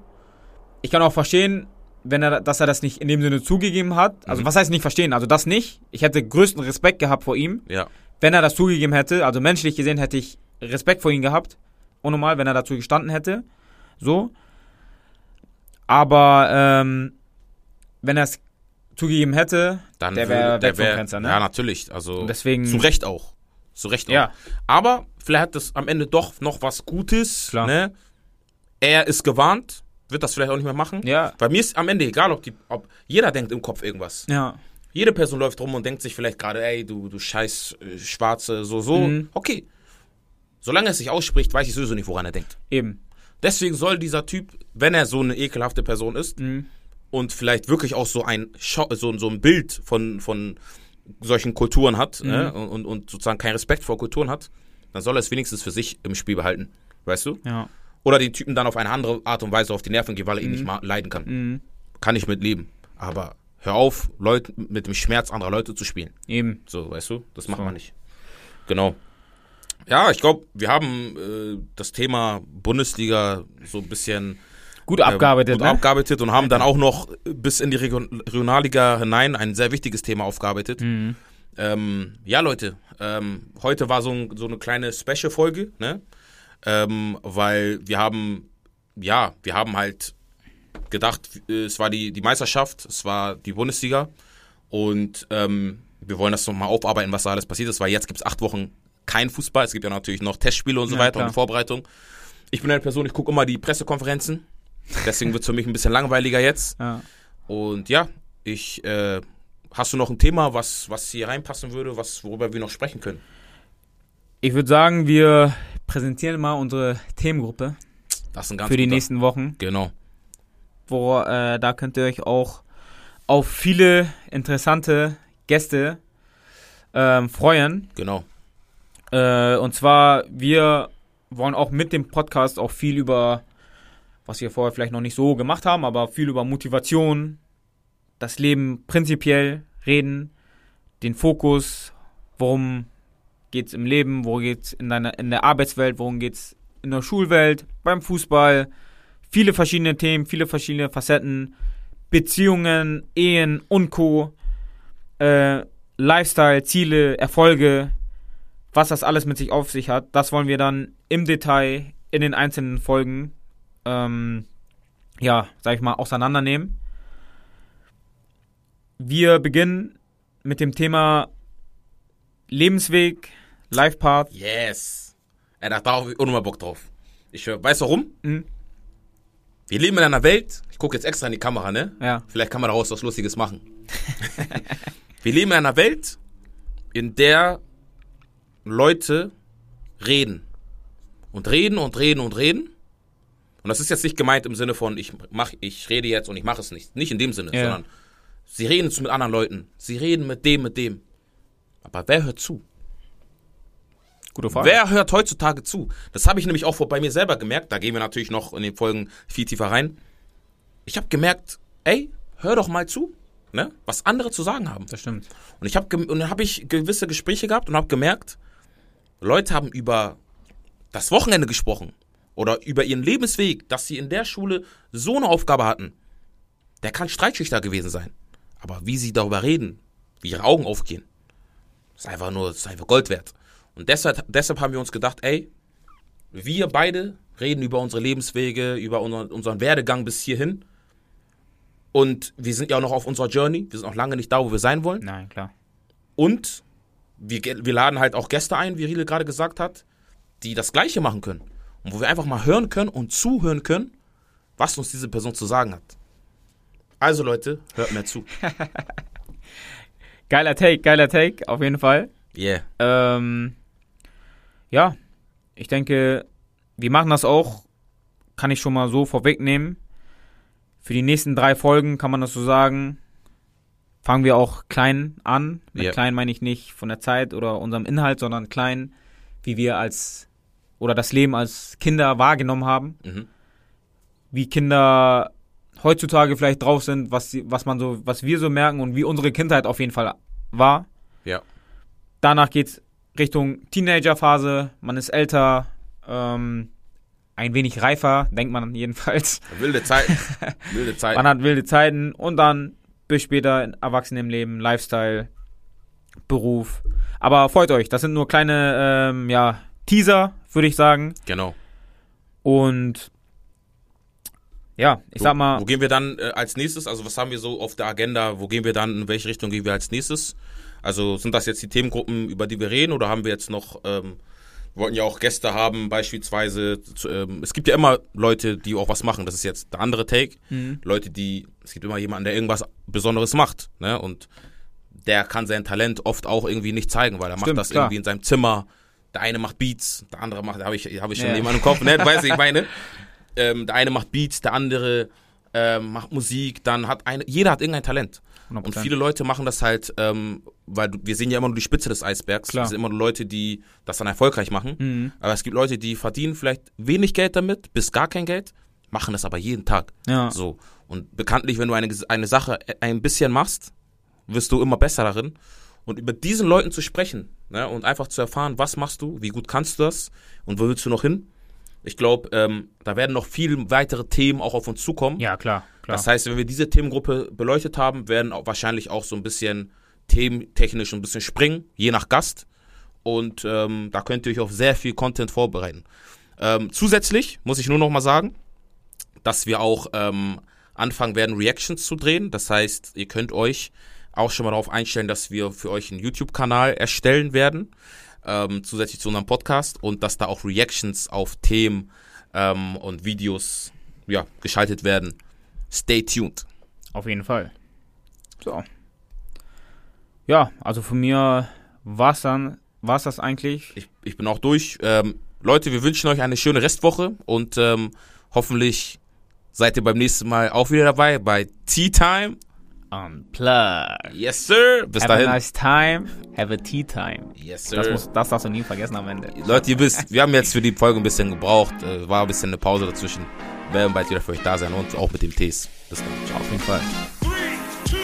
Ich kann auch verstehen, wenn er, dass er das nicht in dem Sinne zugegeben hat. Also, Mhm. was heißt nicht verstehen? Also, das nicht. Ich hätte größten Respekt gehabt vor ihm, ja, wenn er das zugegeben hätte, also menschlich gesehen hätte ich Respekt vor ihm gehabt, unnormal, wenn er dazu gestanden hätte, so. Aber ähm, wenn er es zugegeben hätte, Dann der wäre der wär- Fenster, ne? Ja, natürlich. Also Und deswegen- zu Recht auch. Zu Recht auch. Ja. Aber vielleicht hat das am Ende doch noch was Gutes. Klar. Ne? Er ist gewarnt, wird das vielleicht auch nicht mehr machen. Ja. Bei mir ist am Ende egal, ob die, ob jeder denkt im Kopf irgendwas. Ja. Jede Person läuft rum und denkt sich vielleicht gerade, ey, du, du scheiß äh, Schwarze, so, so. Mhm. Okay. Solange er es sich ausspricht, weiß ich sowieso nicht, woran er denkt. Eben. Deswegen soll dieser Typ, wenn er so eine ekelhafte Person ist Mhm. und vielleicht wirklich auch so ein, so, so ein Bild von, von solchen Kulturen hat Mhm. ne? und, und sozusagen keinen Respekt vor Kulturen hat, dann soll er es wenigstens für sich im Spiel behalten. Weißt du? Ja. Oder den Typen dann auf eine andere Art und Weise auf die Nerven gehen, weil er ihn nicht ma- leiden kann. Mhm. Kann ich mit leben. Aber hör auf, Leute mit dem Schmerz anderer Leute zu spielen. Eben. So, weißt du? Das macht So. man nicht. Genau. Ja, ich glaube, wir haben äh, das Thema Bundesliga so ein bisschen Gut abgearbeitet, äh, gut ne? abgearbeitet und haben dann auch noch bis in die Region Regionalliga hinein ein sehr wichtiges Thema aufgearbeitet. Mhm. Ähm, ja, Leute, ähm, heute war so, ein, so eine kleine Special-Folge, ne? Ähm, weil wir haben, ja, wir haben halt gedacht, äh, es war die, die Meisterschaft, es war die Bundesliga und ähm, wir wollen das nochmal aufarbeiten, was da alles passiert ist, weil jetzt gibt es acht Wochen kein Fußball, es gibt ja natürlich noch Testspiele und so Ja, weiter klar. und Vorbereitung. Ich bin eine Person, ich gucke immer die Pressekonferenzen, deswegen wird es für mich ein bisschen langweiliger jetzt. Ja. Und ja, ich, äh, hast du noch ein Thema, was, was hier reinpassen würde, was, worüber wir noch sprechen können? Ich würde sagen, wir präsentieren mal unsere Themengruppe Das ist ein ganz für die guter- nächsten Wochen. Genau. wo äh, da könnt ihr euch auch auf viele interessante Gäste ähm, freuen. Genau. Äh, und zwar, wir wollen auch mit dem Podcast auch viel über, was wir vorher vielleicht noch nicht so gemacht haben, aber viel über Motivation, das Leben prinzipiell reden, den Fokus, worum geht's im Leben, worum geht's in, in der Arbeitswelt, worum geht's in der Schulwelt, beim Fußball, viele verschiedene Themen, viele verschiedene Facetten, Beziehungen, Ehen und Co. Äh, Lifestyle, Ziele, Erfolge, was das alles mit sich auf sich hat, das wollen wir dann im Detail in den einzelnen Folgen, ähm, ja, sag ich mal, auseinandernehmen. Wir beginnen mit dem Thema Lebensweg, Life Path. Yes. Ey, da habe ich auch nochmal Bock drauf. Ich weißt du warum? Mhm. Wir leben in einer Welt, ich gucke jetzt extra in die Kamera, ne? Ja, Vielleicht kann man daraus was Lustiges machen. wir leben in einer Welt, in der Leute reden. Und reden und reden und reden. Und das ist jetzt nicht gemeint im Sinne von, ich mach, ich rede jetzt und ich mache es nicht. Nicht in dem Sinne, Ja. sondern sie reden mit anderen Leuten. Sie reden mit dem, mit dem. Aber wer hört zu? gute Frage. Wer hört heutzutage zu? Das habe ich nämlich auch bei mir selber gemerkt. Da gehen wir natürlich noch in den Folgen viel tiefer rein. Ich habe gemerkt, ey, hör doch mal zu, ne? was andere zu sagen haben. Das stimmt. Und ich habe und dann habe ich gewisse Gespräche gehabt und habe gemerkt, Leute haben über das Wochenende gesprochen oder über ihren Lebensweg, dass sie in der Schule so eine Aufgabe hatten. Der kann Streitschüchter gewesen sein, aber wie sie darüber reden, wie ihre Augen aufgehen, ist einfach nur, ist einfach Gold wert. Und deshalb, deshalb haben wir uns gedacht, ey, wir beide reden über unsere Lebenswege, über unseren, unseren Werdegang bis hierhin. Und wir sind ja auch noch auf unserer Journey. Wir sind noch lange nicht da, wo wir sein wollen. Nein, klar. Und wir, wir laden halt auch Gäste ein, wie Riele gerade gesagt hat, die das Gleiche machen können. Und wo wir einfach mal hören können und zuhören können, was uns diese Person zu sagen hat. Also Leute, hört mir zu. Geiler Take, geiler Take, auf jeden Fall. Yeah. Ähm, ja, ich denke, wir machen das auch, kann ich schon mal so vorwegnehmen. Für die nächsten drei Folgen kann man das so sagen. Fangen wir auch klein an. Mit Ja. klein meine ich nicht von der Zeit oder unserem Inhalt, sondern klein, wie wir als oder das Leben als Kinder wahrgenommen haben. Mhm. Wie Kinder heutzutage vielleicht drauf sind, was, sie, was man so, was wir so merken und wie unsere Kindheit auf jeden Fall war. Ja. Danach geht's Richtung Teenagerphase, man ist älter, ähm, ein wenig reifer, denkt man jedenfalls. Wilde Zeiten. Wilde Zeiten. Man hat wilde Zeiten und dann bis später in Erwachsenenleben, Lifestyle, Beruf. Aber freut euch, das sind nur kleine ähm, ja, Teaser, würde ich sagen. Genau. Und ja, ich wo, sag mal. Wo gehen wir dann äh, als nächstes? Also was haben wir so auf der Agenda? Wo gehen wir dann? In welche Richtung gehen wir als nächstes? Also sind das jetzt die Themengruppen, über die wir reden, oder haben wir jetzt noch, ähm, wir wollten ja auch Gäste haben, beispielsweise, zu, ähm, es gibt ja immer Leute, die auch was machen, das ist jetzt der andere Take. Mhm. Leute, die, es gibt immer jemanden, der irgendwas Besonderes macht, ne? Und der kann sein Talent oft auch irgendwie nicht zeigen, weil er Stimmt, macht das klar. irgendwie in seinem Zimmer. Der eine macht Beats, der andere macht, da habe ich, hab ich schon Ja. jemanden im Kopf, ne? Weißt du, ich meine? Ähm, der eine macht Beats, der andere ähm, macht Musik, dann hat eine, jeder hat irgendein Talent. Und 100%. viele Leute machen das halt, ähm, weil wir sehen ja immer nur die Spitze des Eisbergs. Klar. Es sind immer nur Leute, die das dann erfolgreich machen. Mhm. Aber es gibt Leute, die verdienen vielleicht wenig Geld damit, bis gar kein Geld, machen das aber jeden Tag. Ja. So. Und bekanntlich, wenn du eine, eine Sache ein bisschen machst, wirst du immer besser darin. Und über diesen Leuten zu sprechen ne, und einfach zu erfahren, was machst du, wie gut kannst du das und wo willst du noch hin? Ich glaube, ähm, da werden noch viele weitere Themen auch auf uns zukommen. Ja, klar, klar. Das heißt, wenn wir diese Themengruppe beleuchtet haben, werden auch wahrscheinlich auch so ein bisschen thementechnisch ein bisschen springen, je nach Gast. Und ähm, da könnt ihr euch auf sehr viel Content vorbereiten. Ähm, zusätzlich muss ich nur noch mal sagen, dass wir auch ähm, anfangen werden, Reactions zu drehen. Das heißt, ihr könnt euch auch schon mal darauf einstellen, dass wir für euch einen YouTube-Kanal erstellen werden, ähm, zusätzlich zu unserem Podcast und dass da auch Reactions auf Themen ähm, und Videos ja, geschaltet werden. Stay tuned. Auf jeden Fall. So. Ja, also von mir war's dann, war's das eigentlich. Ich, ich bin auch durch. Ähm, Leute, wir wünschen euch eine schöne Restwoche und ähm, hoffentlich seid ihr beim nächsten Mal auch wieder dabei bei Tea Time. Unplugged. Yes, sir. Bis Have a dahin. nice time. Have a tea time. Yes, sir. Das, muss, das darfst du nie vergessen am Ende. Leute, ihr wisst, wir haben jetzt für die Folge ein bisschen gebraucht. Äh, war ein bisschen eine Pause dazwischen. Wir werden bald wieder für euch da sein und auch mit dem Tees. Bis dann. Ciao. Auf jeden Fall. Three, two,